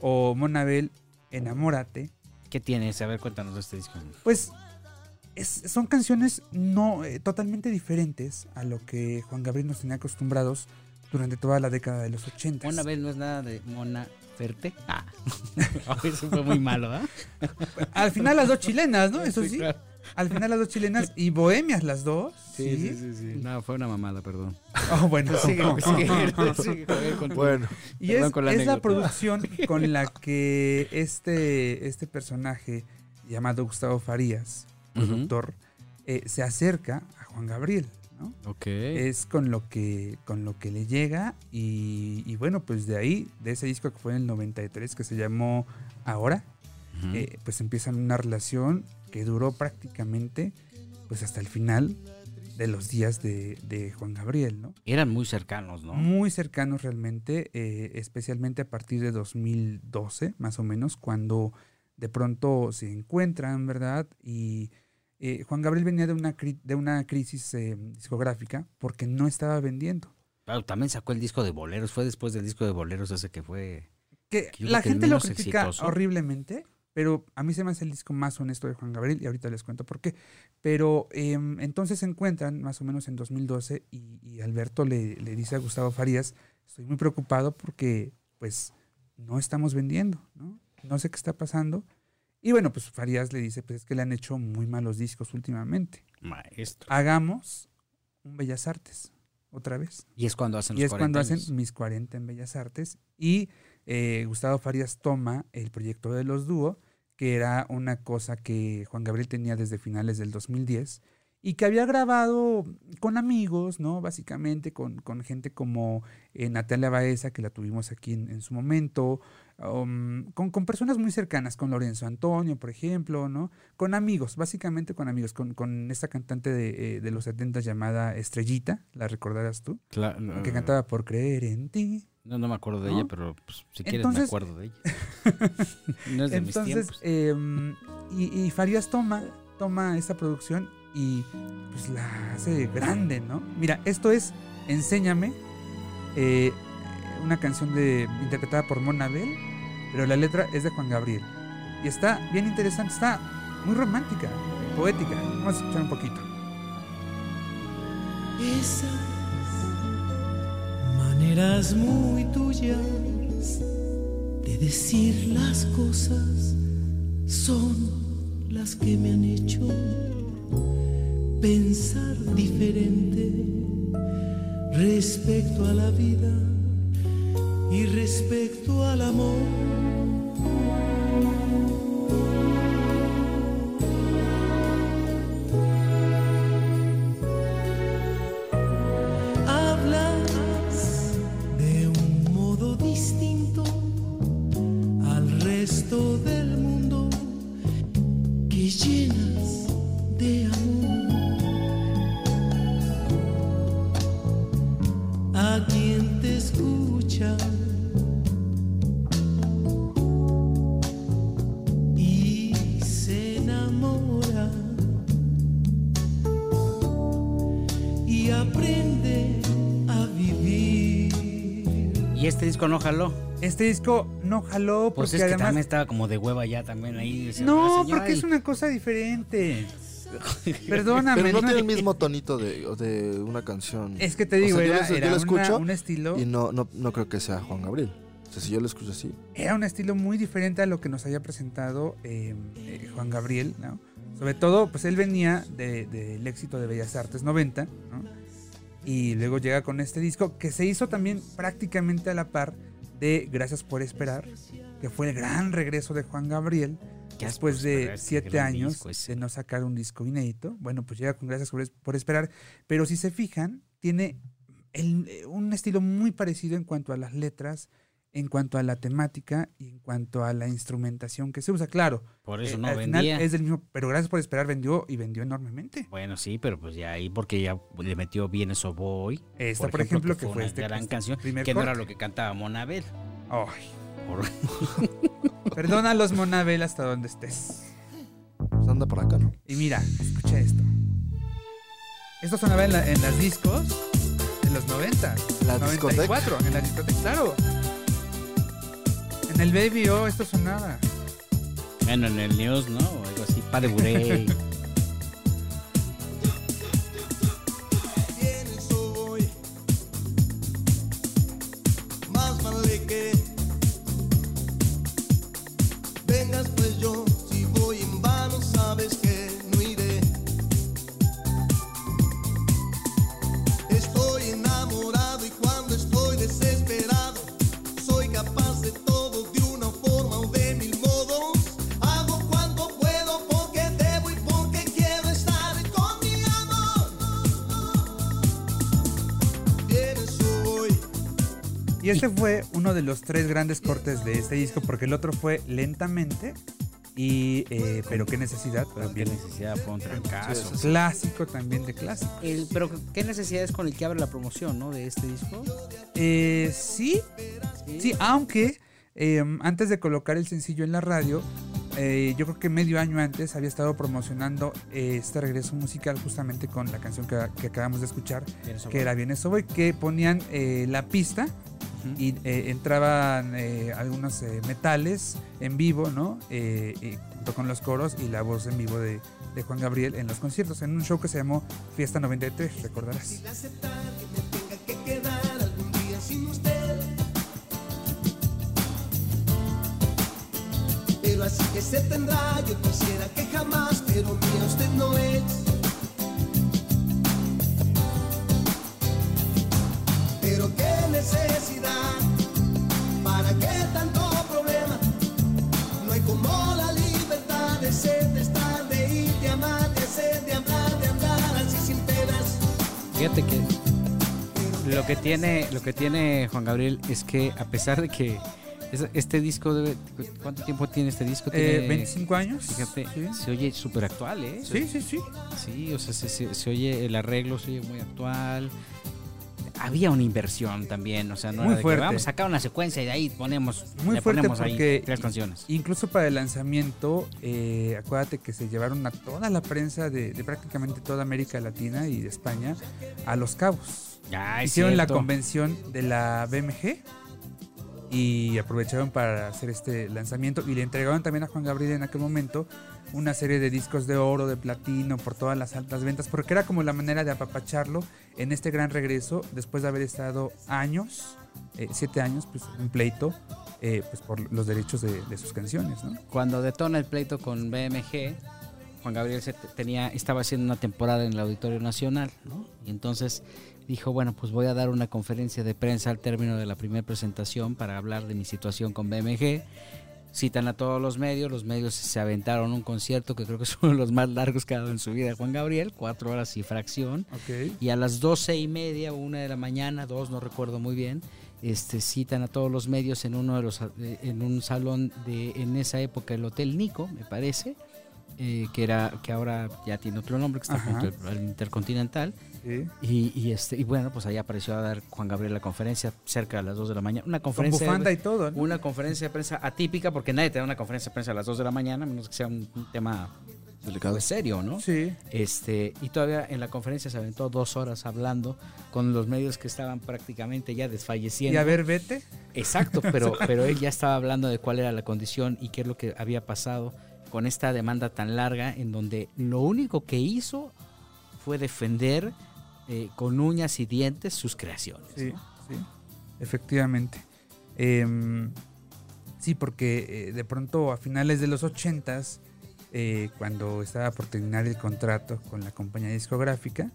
o Monabel, Enamórate. ¿Qué tienes? A ver, cuéntanos de este disco. Pues es- son canciones no eh, totalmente diferentes a lo que Juan Gabriel nos tenía acostumbrados durante toda la década de los 80. Mona Bell no es nada de Mona Ferte. Ah, eso fue muy malo, ¿ah? Al final las dos chilenas, ¿no? Eso sí. claro. Al final las dos chilenas y bohemias las dos. Sí, sí, sí, sí. No, fue una mamada, perdón. Oh, bueno. Sigue, sigue, Bueno, Y es, con la es la anécdota. producción con la que este, este personaje llamado Gustavo Farías, productor, eh, se acerca a Juan Gabriel. Es con lo que con lo que le llega y, y bueno, pues de ahí, de ese disco que fue en el 93 que se llamó Ahora, eh, pues empiezan una relación que duró prácticamente pues hasta el final de los días de, de Juan Gabriel, ¿no? Eran muy cercanos, ¿no? Muy cercanos realmente, eh, especialmente a partir de 2012, más o menos, cuando de pronto se encuentran, ¿verdad? Y eh, Juan Gabriel venía de una, de una crisis eh, discográfica porque no estaba vendiendo. Claro, también sacó el disco de boleros. Fue después del disco de boleros ese que fue. Que la que gente lo critica exitoso. horriblemente, pero a mí se me hace el disco más honesto de Juan Gabriel y ahorita les cuento por qué. Pero em, entonces se encuentran más o menos en 2012 y, y Alberto le, le dice a Gustavo Farías, estoy muy preocupado porque pues no estamos vendiendo, ¿no? No sé qué está pasando. Y bueno, pues Farías le dice, pues es que le han hecho muy malos discos últimamente. Maestro. Hagamos un Bellas Artes, otra vez. Y es cuando hacen Y los es cuando 40 hacen mis 40 en Bellas Artes. Y eh, Gustavo Farías toma el proyecto de los dúo, que era una cosa que Juan Gabriel tenía desde finales del 2010 y que había grabado con amigos, ¿no? Básicamente con, con gente como eh, Natalia Baeza, que la tuvimos aquí en, en su momento, um, con, con personas muy cercanas, con Lorenzo Antonio, por ejemplo, ¿no? Con amigos, básicamente con amigos, con, con esta cantante de, eh, de los 70 llamada Estrellita, ¿la recordarás tú? Cla- que cantaba por creer en ti. No, no me acuerdo de ¿No? ella, pero pues, si quieres me acuerdo de ella. no es de mis Entonces, tiempos. em, y, y Farías toma, toma esa producción y pues la hace grande, ¿no? Mira, esto es Enséñame, eh, una canción de, interpretada por Monabel, pero la letra es de Juan Gabriel. Y está bien interesante, está muy romántica, poética. Vamos a escuchar un poquito. Esas maneras muy tuyas de decir las cosas son las que me han hecho pensar diferente respecto a la vida y respecto al amor. Disco no jaló. Este disco no jaló Pues porque es que además... también estaba como de hueva ya también ahí. decía, No, "Ah, señora, porque es una cosa diferente. Perdóname. pero no no- tiene el mismo tonito de, de una canción. Es que te O digo, sea, yo era, yo era lo una- escucho un estilo... Y no, no, no creo que sea Juan Gabriel. O sea, si yo lo escucho así. era un estilo muy diferente a lo que nos había presentado eh, eh, Juan Gabriel, ¿no? Sobre todo, pues él venía de- del éxito de Bellas Artes 90, ¿no? Y luego llega con este disco que se hizo también prácticamente a la par de Gracias por Esperar, que fue el gran regreso de Juan Gabriel después de siete años de no sacar un disco inédito. Bueno, pues llega con Gracias por, Esperar, pero si se fijan, tiene el- eh, un estilo muy parecido en cuanto a las letras, en cuanto a la temática y en cuanto a la instrumentación que se usa. Claro, Por eso eh, no al final vendía. es del mismo, pero Gracias por Esperar vendió y vendió enormemente. Bueno, sí, pero pues ya ahí porque ya le metió bien eso Boy. Esta, por ejemplo, que fue una este- gran este canción, primer que no era lo que cantaba Monabel. Ay, Por- perdona los Monabel hasta donde estés. Pues anda por acá, ¿no? Y mira, escucha esto. Esto sonaba en, la- en las discos de los 90. La 94, en la discoteca, claro. En el Baby O esto sonaba. Bueno, en el News, ¿no? O algo así, Pa de Burey. este fue uno de los tres grandes cortes de este disco, porque el otro fue Lentamente y eh, Pero qué necesidad. Pero qué también. necesidad fue un trancazo. Clásico también de clásico. El- pero qué necesidad es con el que abre la promoción, ¿no? De este disco. Eh, sí, sí, aunque eh, antes de colocar el sencillo en la radio, eh, yo creo que medio año antes había estado promocionando eh, este regreso musical justamente con la canción que, que acabamos de escuchar, que era Bien Eso Voy, que ponían eh, la pista y eh, entraban eh, algunos eh, metales en vivo, ¿no? Eh, junto con los coros y la voz en vivo de, de Juan Gabriel en los conciertos, en un show que se llamó Fiesta 93, recordarás. Así que se tendrá, yo quisiera que jamás, pero mía usted no es. Pero qué necesidad, para qué tanto problema. No hay como la libertad de ser, de estar, de ir, de amar, de hacer, de hablar, de andar así sin penas. Fíjate que lo que tiene, lo que tiene Juan Gabriel es que a pesar de que este disco debe, ¿cuánto tiempo tiene este disco? Eh, Tiene- 25 años. Fíjate, Sí. se oye súper actual, ¿eh? Sí, sí, sí. Sí, o sea, se, se- se oye el arreglo, se oye muy actual. Había una inversión también, o sea, no Muy era de que fuerte. vamos a sacar una secuencia y de ahí ponemos, Muy le fuerte ponemos ahí tres canciones. incluso para el lanzamiento, eh, acuérdate que se llevaron a toda la prensa de, de prácticamente toda América Latina y de España a Los Cabos. Ah, Hicieron la convención de la BMG y aprovecharon para hacer este lanzamiento y le entregaron también a Juan Gabriel en aquel momento una serie de discos de oro, de platino, por todas las altas ventas, porque era como la manera de apapacharlo en este gran regreso después de haber estado años, eh, siete años, pues un pleito, eh, pues por los derechos de, sus canciones. Cuando detona el pleito con BMG, Juan Gabriel se te- tenía, estaba haciendo una temporada en el Auditorio Nacional, ¿no? Y entonces dijo, bueno, pues voy a dar una conferencia de prensa al término de la primera presentación para hablar de mi situación con BMG. Citan a todos los medios, los medios se aventaron un concierto que creo que es uno de los más largos que ha dado en su vida Juan Gabriel, cuatro horas y fracción. Ok. Y a las doce y media, una de la mañana, dos, no recuerdo muy bien, este, citan a todos los medios en uno de los eh, en un salón de en esa época el Hotel Nico, me parece, eh, que era que ahora ya tiene otro nombre, que está Ajá. junto al Intercontinental. Sí. Y, y, este y bueno, pues ahí apareció a dar Juan Gabriel la conferencia cerca de las 2 de la mañana. Una conferencia bufanda y todo, ¿no? Una conferencia de prensa atípica porque nadie te da una conferencia de prensa a las 2 de la mañana, a menos que sea un, un tema Delicado. pues, serio, ¿no? Sí. Este, y todavía en la conferencia se aventó dos horas hablando con los medios que estaban prácticamente ya desfalleciendo. Y a ver, vete. Exacto, pero, pero él ya estaba hablando de cuál era la condición y qué es lo que había pasado con esta demanda tan larga en donde lo único que hizo fue defender eh, con uñas y dientes sus creaciones. Sí, sí, efectivamente. Em, sí, porque eh, de pronto a finales de los ochentas, eh, cuando estaba por terminar el contrato con la compañía discográfica,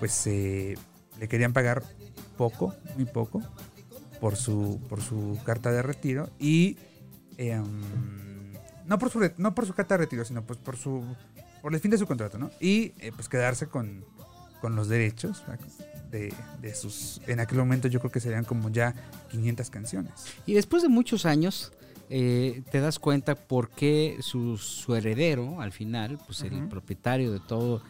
pues eh, le querían pagar poco, muy poco, por su, por su carta de retiro y em, no por su no por su carta de retiro, sino pues por su por el fin de su contrato, ¿no? Y eh, pues quedarse con, con los derechos de, de sus en aquel momento yo creo que serían como ya 500 canciones. Y después de muchos años, eh, te das cuenta por qué su, su heredero, al final, pues el Ujú. propietario de todo,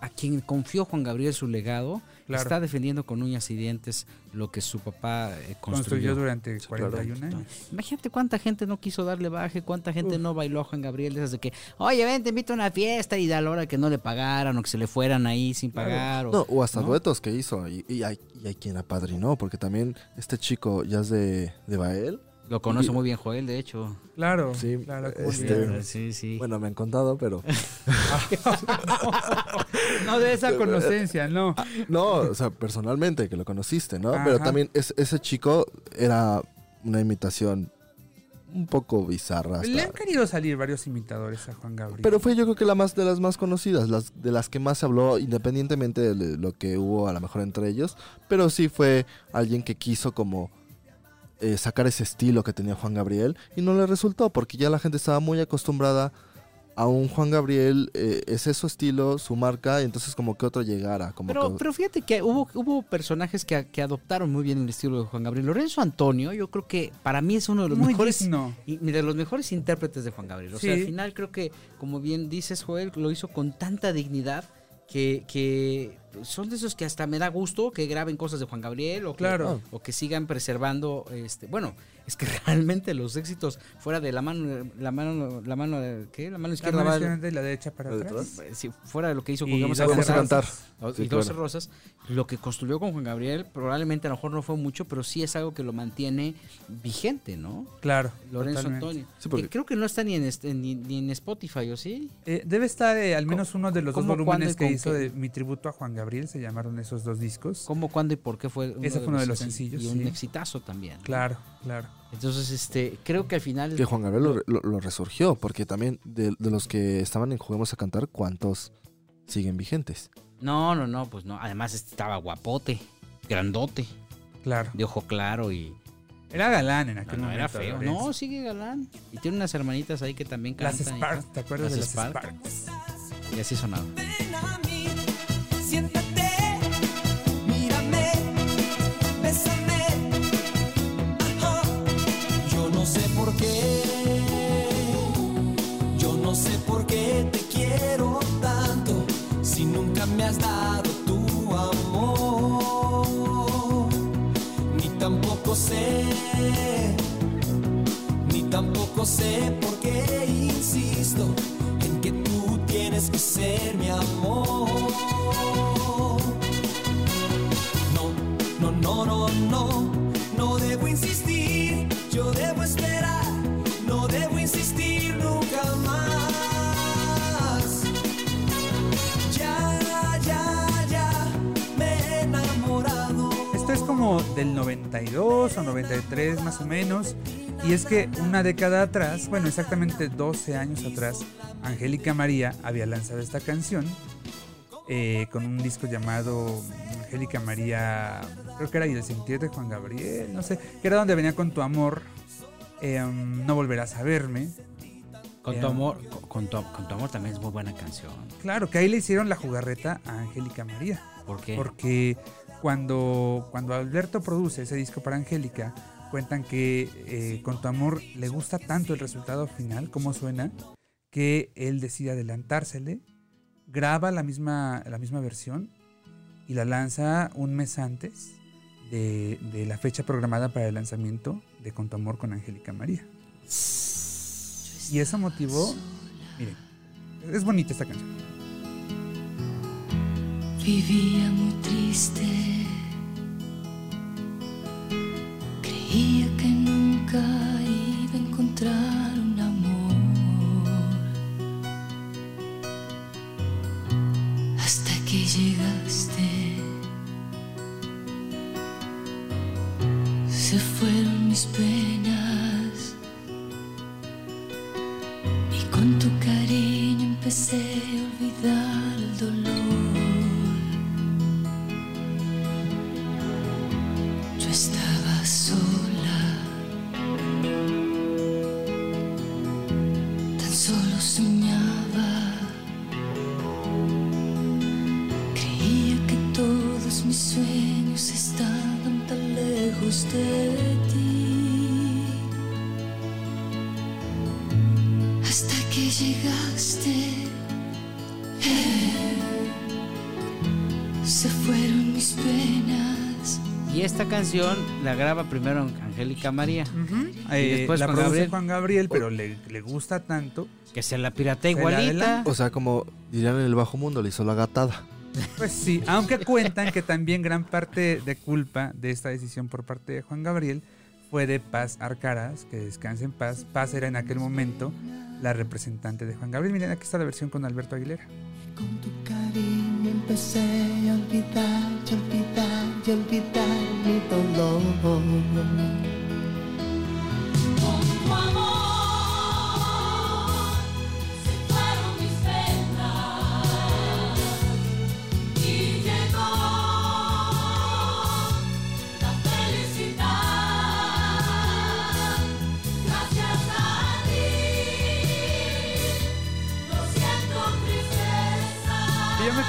a quien confió Juan Gabriel su legado, Claro. está defendiendo con uñas y dientes lo que su papá eh, construyó. Construyó durante Sí, claro. 41 años. Imagínate cuánta gente no quiso darle baje, cuánta gente no bailó a Juan Gabriel, de esas de que, oye, ven, te invito a una fiesta y da la hora que no le pagaran o que se le fueran ahí sin pagar. No, o hasta ¿no? duetos que hizo. Y, y hay, y hay quien apadrinó, porque también este chico ya es de, de Bael. Lo conoce Y- muy bien Joel, de hecho. Claro, Sí, claro. este. Sí, sí. Bueno, me han contado, pero. no de esa conocencia, no. No, o sea, personalmente, que lo conociste, ¿no? Ajá. Pero también es- ese chico era una imitación un poco bizarra. hasta- Le han querido salir varios imitadores a Juan Gabriel. Pero fue yo creo que la más de las más conocidas, las de las que más se habló, independientemente de lo que hubo a lo mejor entre ellos. Pero sí fue alguien que quiso como eh, sacar ese estilo que tenía Juan Gabriel y no le resultó porque ya la gente estaba muy acostumbrada a un Juan Gabriel, eh, ese es su estilo, su marca, y entonces como que otro llegara. Como Pero, que- pero fíjate que hubo, hubo personajes que, que adoptaron muy bien el estilo de Juan Gabriel. Lorenzo Antonio, yo creo que para mí es uno de los Muy mejores digno. y de los mejores intérpretes de Juan Gabriel. O sea, al final creo que, como bien dices, Joel, lo hizo con tanta dignidad que, que son de esos que hasta me da gusto que graben cosas de Juan Gabriel o que, Claro. o que sigan preservando, este, bueno, es que realmente los éxitos fuera de la mano, la mano, la mano, ¿qué? La mano La izquierda mano va- izquierda y la derecha para ¿La de atrás. Sí, fuera de lo que hizo con Vamos a cantar. o- Sí, y 12 claro. Rosas, lo que construyó con Juan Gabriel probablemente a lo mejor no fue mucho, pero sí es algo que lo mantiene vigente, ¿no? Claro. Lorenzo totalmente. Antonio. Sí, porque- Que creo que no está ni en, este- ni, ni en Spotify, ¿o sí? Eh, debe estar eh, al menos uno de los dos volúmenes que hizo qué? de mi tributo a Juan Gabriel, se llamaron esos dos discos. ¿Cómo, cuándo y por qué fue uno Ese fue uno de los senc- sencillos, Y un exitazo también. Claro, claro. Entonces, este, creo que al final... Que Juan Gabriel lo, lo- lo resurgió, porque también de, de los que estaban en Juguemos a Cantar, ¿cuántos siguen vigentes? No, no, no, pues no. Además este estaba guapote, grandote, Claro. de ojo claro y... Era galán en No, aquel no, momento. era feo. No, sigue galán. Y tiene unas hermanitas ahí que también Las cantan. y Sparks. ¿te acuerdas de las Sparks? Sparks? Y así sonaba. Dado tu amor. Ni tampoco sé, ni tampoco sé por qué insisto en que tú tienes que ser mi amor. No, no, no, no, no del 92 o 93 más o menos. Y es que una década atrás, bueno, exactamente 12 años atrás, Angélica María había lanzado esta canción eh, con un disco llamado Angélica María, creo que era Y el sentir de Juan Gabriel, no sé, que era donde venía con tu amor, eh, um, no volverás a verme. Con Eh, tu amor, con, con tu, con tu amor también es muy buena canción. Claro, que ahí le hicieron la jugarreta a Angélica María. ¿Por qué? Porque cuando, cuando Alberto produce ese disco para Angélica, cuentan que eh, con tu amor le gusta tanto el resultado final, cómo suena, que él decide adelantársele, graba la misma, la misma versión y la lanza un mes antes de, de la fecha programada para el lanzamiento de Con tu amor con Angélica María. Y eso motivó, miren, es bonita esta canción. Vivía muy triste. Creía que nunca iba a encontrar un amor. Hasta que llegaste. Se fueron mis penas. Y con tu cariño empecé a olvidar estaba sola, tan solo soñaba. Creía que todos mis sueños estaban tan lejos de ti. Hasta que llegaste, eh, se penas. Y esta canción la graba primero Angélica María. Eh, Y después la Juan produce Gabriel. Juan Gabriel, pero le, le gusta tanto. Que se la la igualita. O sea, como dirían en el bajo mundo, le hizo la gatada. Pues sí, aunque cuentan que también gran parte de culpa de esta decisión por parte de Juan Gabriel fue de Paz Arcaraz, que descanse en paz. Paz era en aquel momento la representante de Juan Gabriel. Miren, aquí está la versión con Alberto Aguilera. Con tu cariño empecé a olvidar y olvidar y olvidar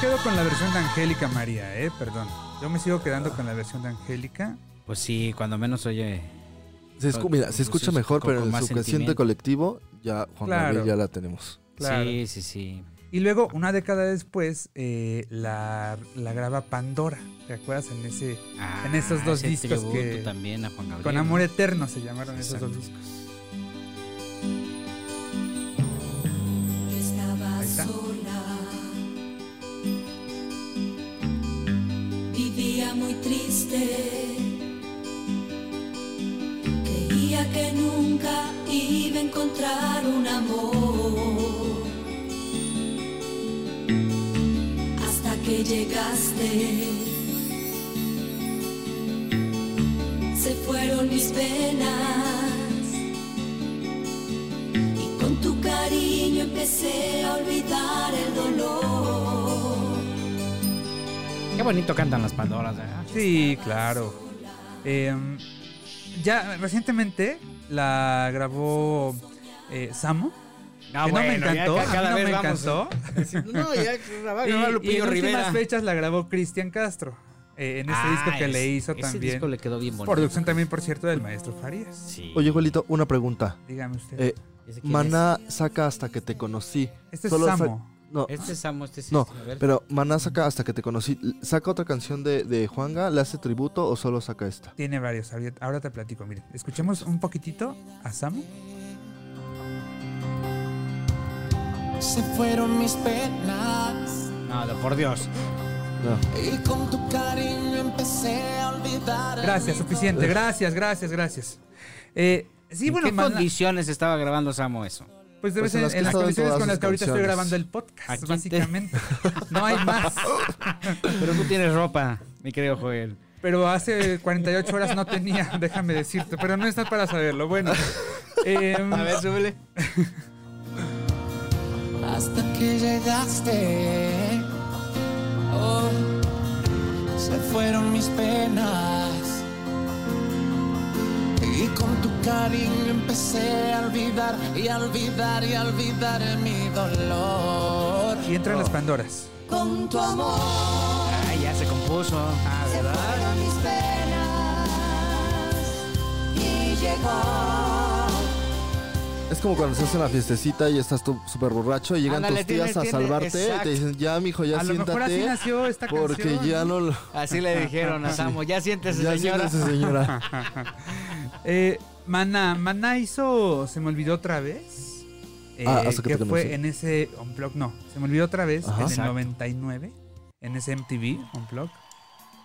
quedo con la versión de Angélica María, eh, perdón. Yo me sigo quedando con la versión de Angélica. Pues sí, cuando menos oye. Se, escu- mira, se escucha mejor, pero con en subconsciente sentimiento. colectivo ya Juan Claro. Gabriel ya la tenemos. Claro. Sí, sí, sí. Y luego, una década después, eh, la, la graba Pandora. ¿Te acuerdas? En ese Ah, En esos dos ese discos que- también a Juan Gabriel. Con Amor Eterno se llamaron esos dos discos. Triste. Creía que nunca iba a encontrar un amor. Hasta que llegaste. Se fueron mis penas. Y con tu cariño empecé a olvidar el dolor. Qué bonito cantan las Pandoras. ¿verdad? Sí, claro. Em, ya recientemente la grabó eh, Samo. Ah, que no me ya encantó. a mí no vez me vamos, encantó. No, ya la va a Y, en Rivera. últimas fechas la grabó Cristian Castro. eh, en ese Ah, disco que le hizo ese también. disco le quedó bien bonito. Producción también, por cierto, del maestro Farías. Sí. Oye, Juelito, una pregunta. Dígame usted. Eh, ¿Ese quién Maná saca hasta que te conocí. este es solo sa- Samo. No, es? Este es Samo, este sí. No, a ver. pero Maná saca hasta que te conocí. ¿Saca otra canción de, de Juanga? ¿Le hace tributo o solo saca esta? Tiene varios. Ahora te platico. Miren, escuchemos un poquitito a Samo. Se fueron mis penas No, no, por Dios. Y con tu cariño empecé a olvidar. Gracias, suficiente. Gracias, gracias, gracias. Eh, sí, ¿En bueno, qué Maná- condiciones estaba grabando Samo eso? Pues debe Pues en ser las en las estaban condiciones con las que ahorita estoy grabando el podcast, Aquí te- básicamente. No hay más. Pero tú tienes ropa, mi querido Joel. Pero hace 48 horas no tenía, déjame decirte. Pero no está para saberlo. Bueno. em, A ver, súbele. Hasta que llegaste. Oh, se fueron mis penas. Y con tu cariño empecé a olvidar y a olvidar y a olvidar mi dolor. y entran las Pandoras. Con tu amor Ay, ya se compuso. Ah, se ¿verdad? fueron mis penas y llegó. Es como cuando estás en la fiestecita y estás tú súper borracho y llegan Ándale, tus tías tiene- a tiene- salvarte y te dicen, ya, mijo, ya a lo mejor así siéntate. nació esta Porque canción. ya no lo... Así le dijeron a Samo. Ya siéntese, Ya señora. siéntese, señora. Eh, Maná, Maná hizo Se me olvidó otra vez. Eh, Ah, hasta que que te fue conocí. en ese Unplug, no, se me olvidó otra vez Ajá. en el Exacto. 99, en ese MTV Unplug.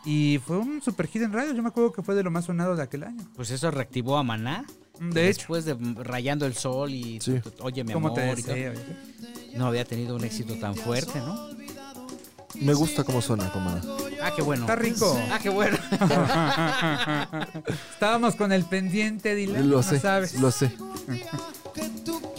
Y fue un super hit en radio. Yo me acuerdo que fue de lo más sonado de aquel año. Pues eso reactivó a Maná. De hecho, Después de Rayando el Sol y Sí. Oye, mi amor. te y todo, no había tenido un éxito tan fuerte, ¿no? Me gusta cómo suena, comadre. Ah, qué bueno. Está rico. Ah, qué bueno. Estábamos con el pendiente, Dylan. Lo no sé, sabes. lo sé.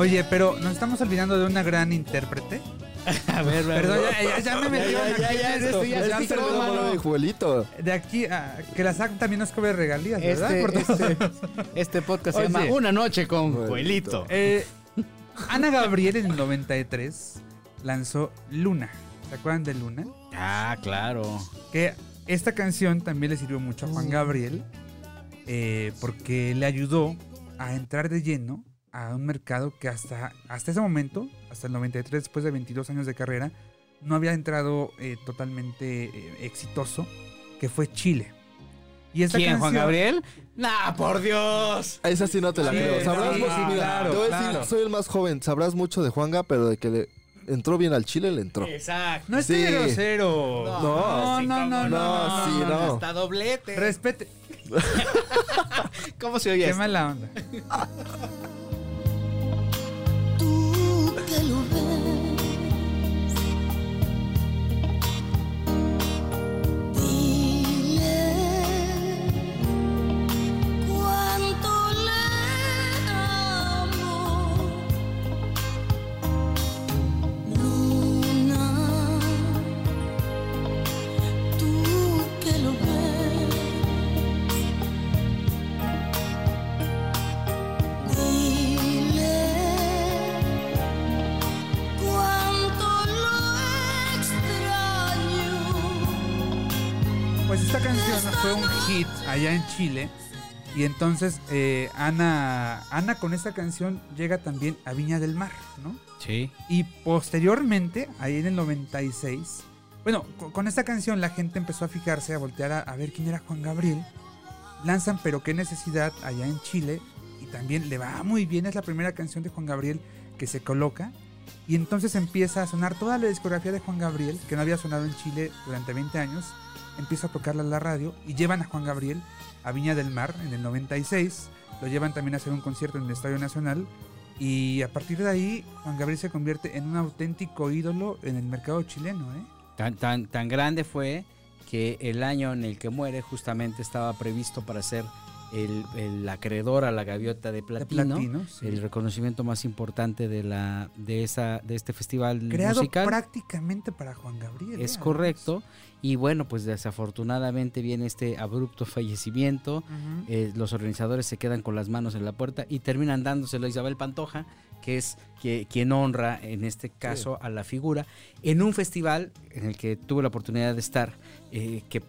Oye, pero nos estamos olvidando de una gran intérprete. A ver, Perdón, ya, ya, ya me metí ya, ya, ya, esto ya ya se se malo. de Juelito. De aquí a que la SAC también nos cobre regalías, ¿verdad? Este, este, este podcast se Oye. llama Una noche con. Joelito. Eh, Ana Gabriel en el 93 lanzó Luna. ¿Se acuerdan de Luna? Ah, claro. Que esta canción también le sirvió mucho a Juan Gabriel eh, porque le ayudó a entrar de lleno a un mercado que hasta, hasta ese momento, hasta el 93, después de 22 años de carrera, no había entrado eh, totalmente eh, exitoso, que fue Chile. Y esta ¿Quién, Juan canción- Gabriel? ¡Nah, por Dios! Esa sí no te la Sí, creo. Sabrás sí, mucho- sí, mira, claro, te voy a decir, claro. soy el más joven. Sabrás mucho de Juanga, pero de que le entró bien al Chile, le entró. Exacto. No Sí. grosero. No, no, sí, no, no, no, no, sí, no, no. Hasta doblete. Respete. ¿Cómo se oye Qué esto? mala onda. hit allá en Chile. Y entonces eh, Ana, Ana con esta canción llega también a Viña del Mar, ¿no? Sí. Y posteriormente, ahí en el 96, bueno, co- con, esta canción la gente empezó a fijarse, a voltear a, a ver quién era Juan Gabriel. Lanzan Pero qué necesidad allá en Chile y también le va muy bien, es la primera canción de Juan Gabriel que se coloca. Y entonces empieza a sonar toda la discografía de Juan Gabriel, que no había sonado en Chile durante 20 años, empieza a tocarla la radio y llevan a Juan Gabriel a Viña del Mar en el 96, lo llevan también a hacer un concierto en el Estadio Nacional y a partir de ahí Juan Gabriel se convierte en un auténtico ídolo en el mercado chileno, ¿eh? Tan, tan, tan grande fue que el año en el que muere justamente estaba previsto para ser el, el acreedor a la gaviota de platino, platino, sí. el reconocimiento más importante de la de esa de este festival Creado musical. prácticamente para Juan Gabriel. Es ¿eh? correcto. Y bueno, pues desafortunadamente viene este abrupto fallecimiento. Eh, los organizadores se quedan con las manos en la puerta y terminan dándoselo a Isabel Pantoja, que es que- quien honra en este caso a la figura, en un festival en el que tuve la oportunidad de estar, eh, que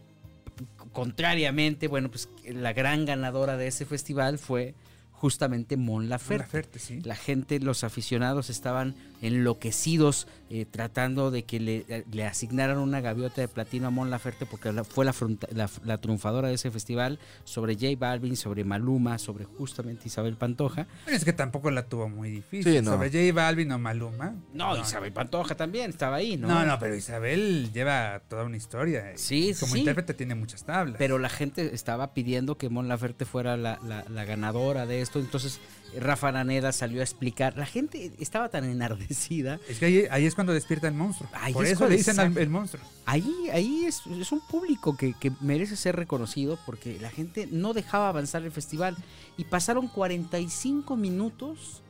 contrariamente, bueno, pues la gran ganadora de ese festival fue justamente Mon Mon Laferte. Laferte, sí. La gente, los aficionados estaban enloquecidos eh, tratando de que le, eh, le asignaran una gaviota de platino a Mon Laferte porque la- fue la, fronta- la, la triunfadora de ese festival sobre J Balvin, sobre Maluma, sobre justamente Isabel Pantoja. Bueno, es que tampoco la tuvo muy difícil. Sí, no. Sobre J Balvin o Maluma. No, Isabel Pantoja también estaba ahí, ¿no? No, no, pero Isabel lleva toda una historia. y Sí, Como sí. intérprete tiene muchas tablas. Pero la gente estaba pidiendo que Mon Laferte fuera la, la- la ganadora de esto. Entonces Rafa Araneda salió a explicar. La gente estaba tan enardecida. Es que ahí, ahí es cuando despierta el monstruo. Ahí Por es eso le dicen al- el monstruo. Ahí, ahí es, es un público que, que merece ser reconocido porque la gente no dejaba avanzar el festival. Y pasaron 45 minutos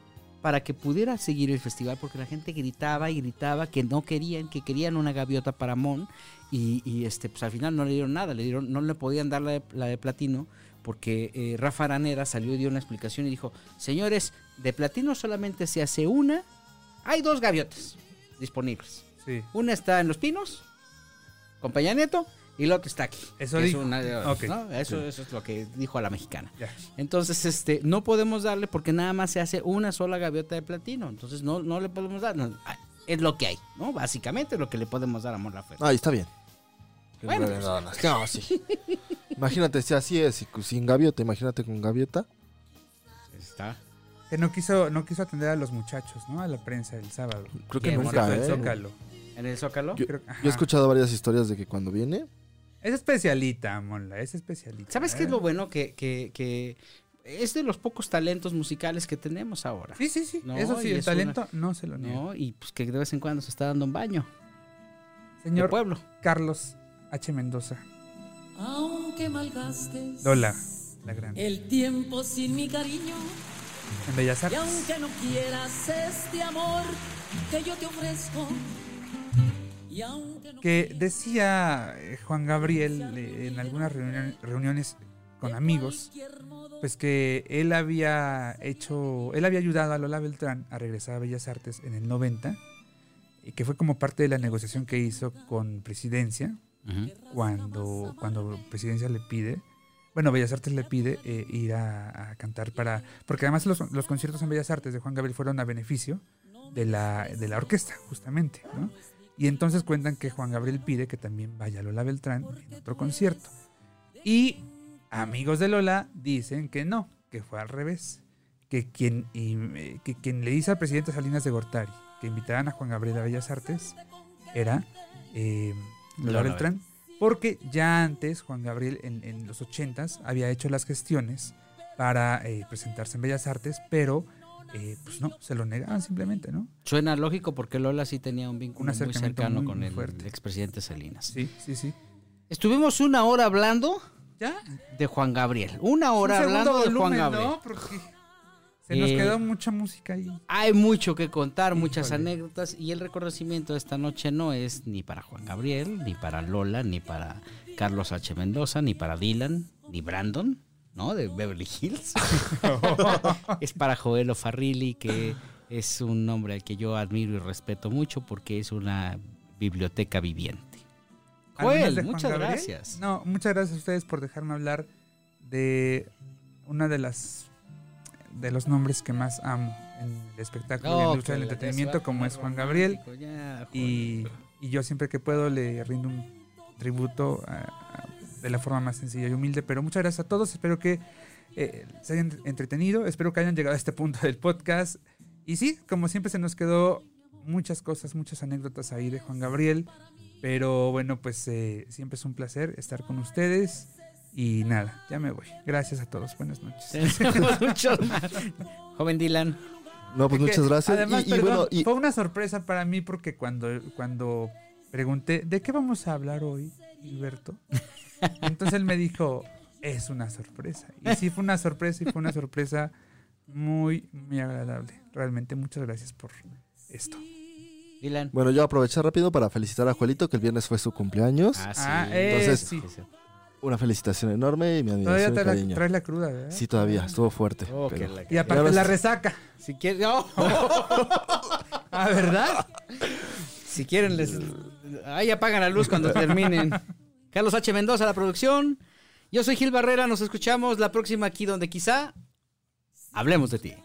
para que pudiera seguir el festival porque la gente gritaba y gritaba que no querían, que querían una gaviota para Mon. Y, y, este, pues al final no le dieron nada, le dieron, no le podían dar la de, la de platino porque eh, Rafa Aranera salió y dio una explicación y dijo, señores, de platino solamente se hace una, hay dos gaviotas disponibles. Sí. Una está en Los Pinos, con Peña Nieto, y la otra está aquí. Eso es dijo. una de- Ok. ¿no? Eso, Sí. eso es lo que dijo a la mexicana. Entonces, este, no podemos darle porque nada más se hace una sola gaviota de platino. Entonces, no, no le podemos dar. no, ah, es lo que hay, ¿no? Básicamente es lo que le podemos dar a Mon Laferte. Ahí está bien. Bueno, No, no, no, no, sí. Imagínate si así es, sin gaviota, imagínate con gaviota. Está. Que no quiso, no quiso atender a los muchachos, ¿no? A la prensa el sábado. Creo que nunca, Concierto del ¿eh? Zócalo. ¿En el Zócalo? Yo, Creo- yo he escuchado varias historias de que cuando viene, Es especialita, Monla, es especialita. ¿Sabes qué es ¿eh? lo bueno? Que, que, que es de los pocos talentos musicales que tenemos ahora. Sí, sí, sí. No, Eso sí, y el es talento no se lo niega. ¿no? Y pues que de vez en cuando se está dando un baño. de Señor pueblo. Carlos H. Mendoza. Aunque malgastes Lola, la gran. el tiempo sin mi cariño En Bellas y Artes. aunque no quieras este amor que yo te ofrezco y aunque no Que decía eh, Juan Gabriel eh, en algunas reuniones con amigos, pues que él había hecho, él había ayudado a Lola Beltrán a regresar a Bellas Artes en el 90 y que fue como parte de la negociación que hizo con Presidencia cuando, cuando Presidencia le pide, bueno, Bellas Artes le pide eh, ir a, cantar para, porque además los, los conciertos en Bellas Artes de Juan Gabriel fueron a beneficio de la, de la orquesta, justamente. Y entonces cuentan que Juan Gabriel pide que también vaya Lola Beltrán en otro concierto. Y amigos de Lola dicen que no, que fue al revés. Que quien, eh, que quien le dice al presidente Salinas de Gortari que invitaran a Juan Gabriel a Bellas Artes era eh, Lola, Beltrán. Porque ya antes Juan Gabriel en, en los ochentas había hecho las gestiones para eh, presentarse en Bellas Artes, pero eh, pues no, se lo negaban simplemente, ¿no? Suena lógico porque Lola sí tenía un vínculo Un muy cercano muy, con muy el, expresidente Salinas. Sí, sí, sí. Estuvimos una hora hablando Ya. de Juan Gabriel. Una hora Un hablando de Juan Gabriel. ¿no? Porque se nos Eh, quedó mucha música ahí. Hay mucho que contar, muchas anécdotas y el reconocimiento de esta noche no es ni para Juan Gabriel, ni para Lola, ni para Carlos H. Mendoza, ni para Dylan, ni Brandon, ¿no? De Beverly Hills. es para Joel Farrilli, que es un hombre al que yo admiro y respeto mucho porque es una biblioteca viviente. Joel, muchas Gabriel. gracias. No, muchas gracias a ustedes por dejarme hablar de una de las de los nombres que más amo en el espectáculo y en la industria del la- entretenimiento, como es Juan Gabriel. ya, Y, y yo siempre que puedo le rindo un tributo a- a- de la forma más sencilla y humilde. Pero muchas gracias a todos. Espero que eh, se hayan entretenido. Espero que hayan llegado a este punto del podcast. Y sí, como siempre se nos quedó muchas cosas, muchas anécdotas ahí de Juan Gabriel. Pero bueno, pues eh, siempre es un placer estar con ustedes. Y nada, ya me voy. Gracias a todos. Buenas noches. Más. Joven Dylan. No, pues muchas gracias. Además, y, y perdón, bueno, y fue una sorpresa para mí porque cuando, cuando pregunté, ¿de qué vamos a hablar hoy, Gilberto? Entonces él me dijo, es una sorpresa. Y sí fue una sorpresa y fue una sorpresa muy, muy agradable. Realmente muchas gracias por esto. Dylan. bueno, yo aproveché rápido para felicitar a Juelito, que el viernes fue su cumpleaños. Ah, sí. Ah, eh, Entonces, sí. Una felicitación enorme y mi Todavía admiración y trae la, traes la cruda, ¿verdad? Sí, todavía, estuvo fuerte. Oh, que pero- la- Y aparte ahora la resaca. Si quieren, no. ¿Ah, verdad? si quieren les ahí apagan la luz cuando terminen. Carlos H Mendoza la producción. Yo soy Gil Barrera, nos escuchamos la próxima aquí donde quizá hablemos de ti.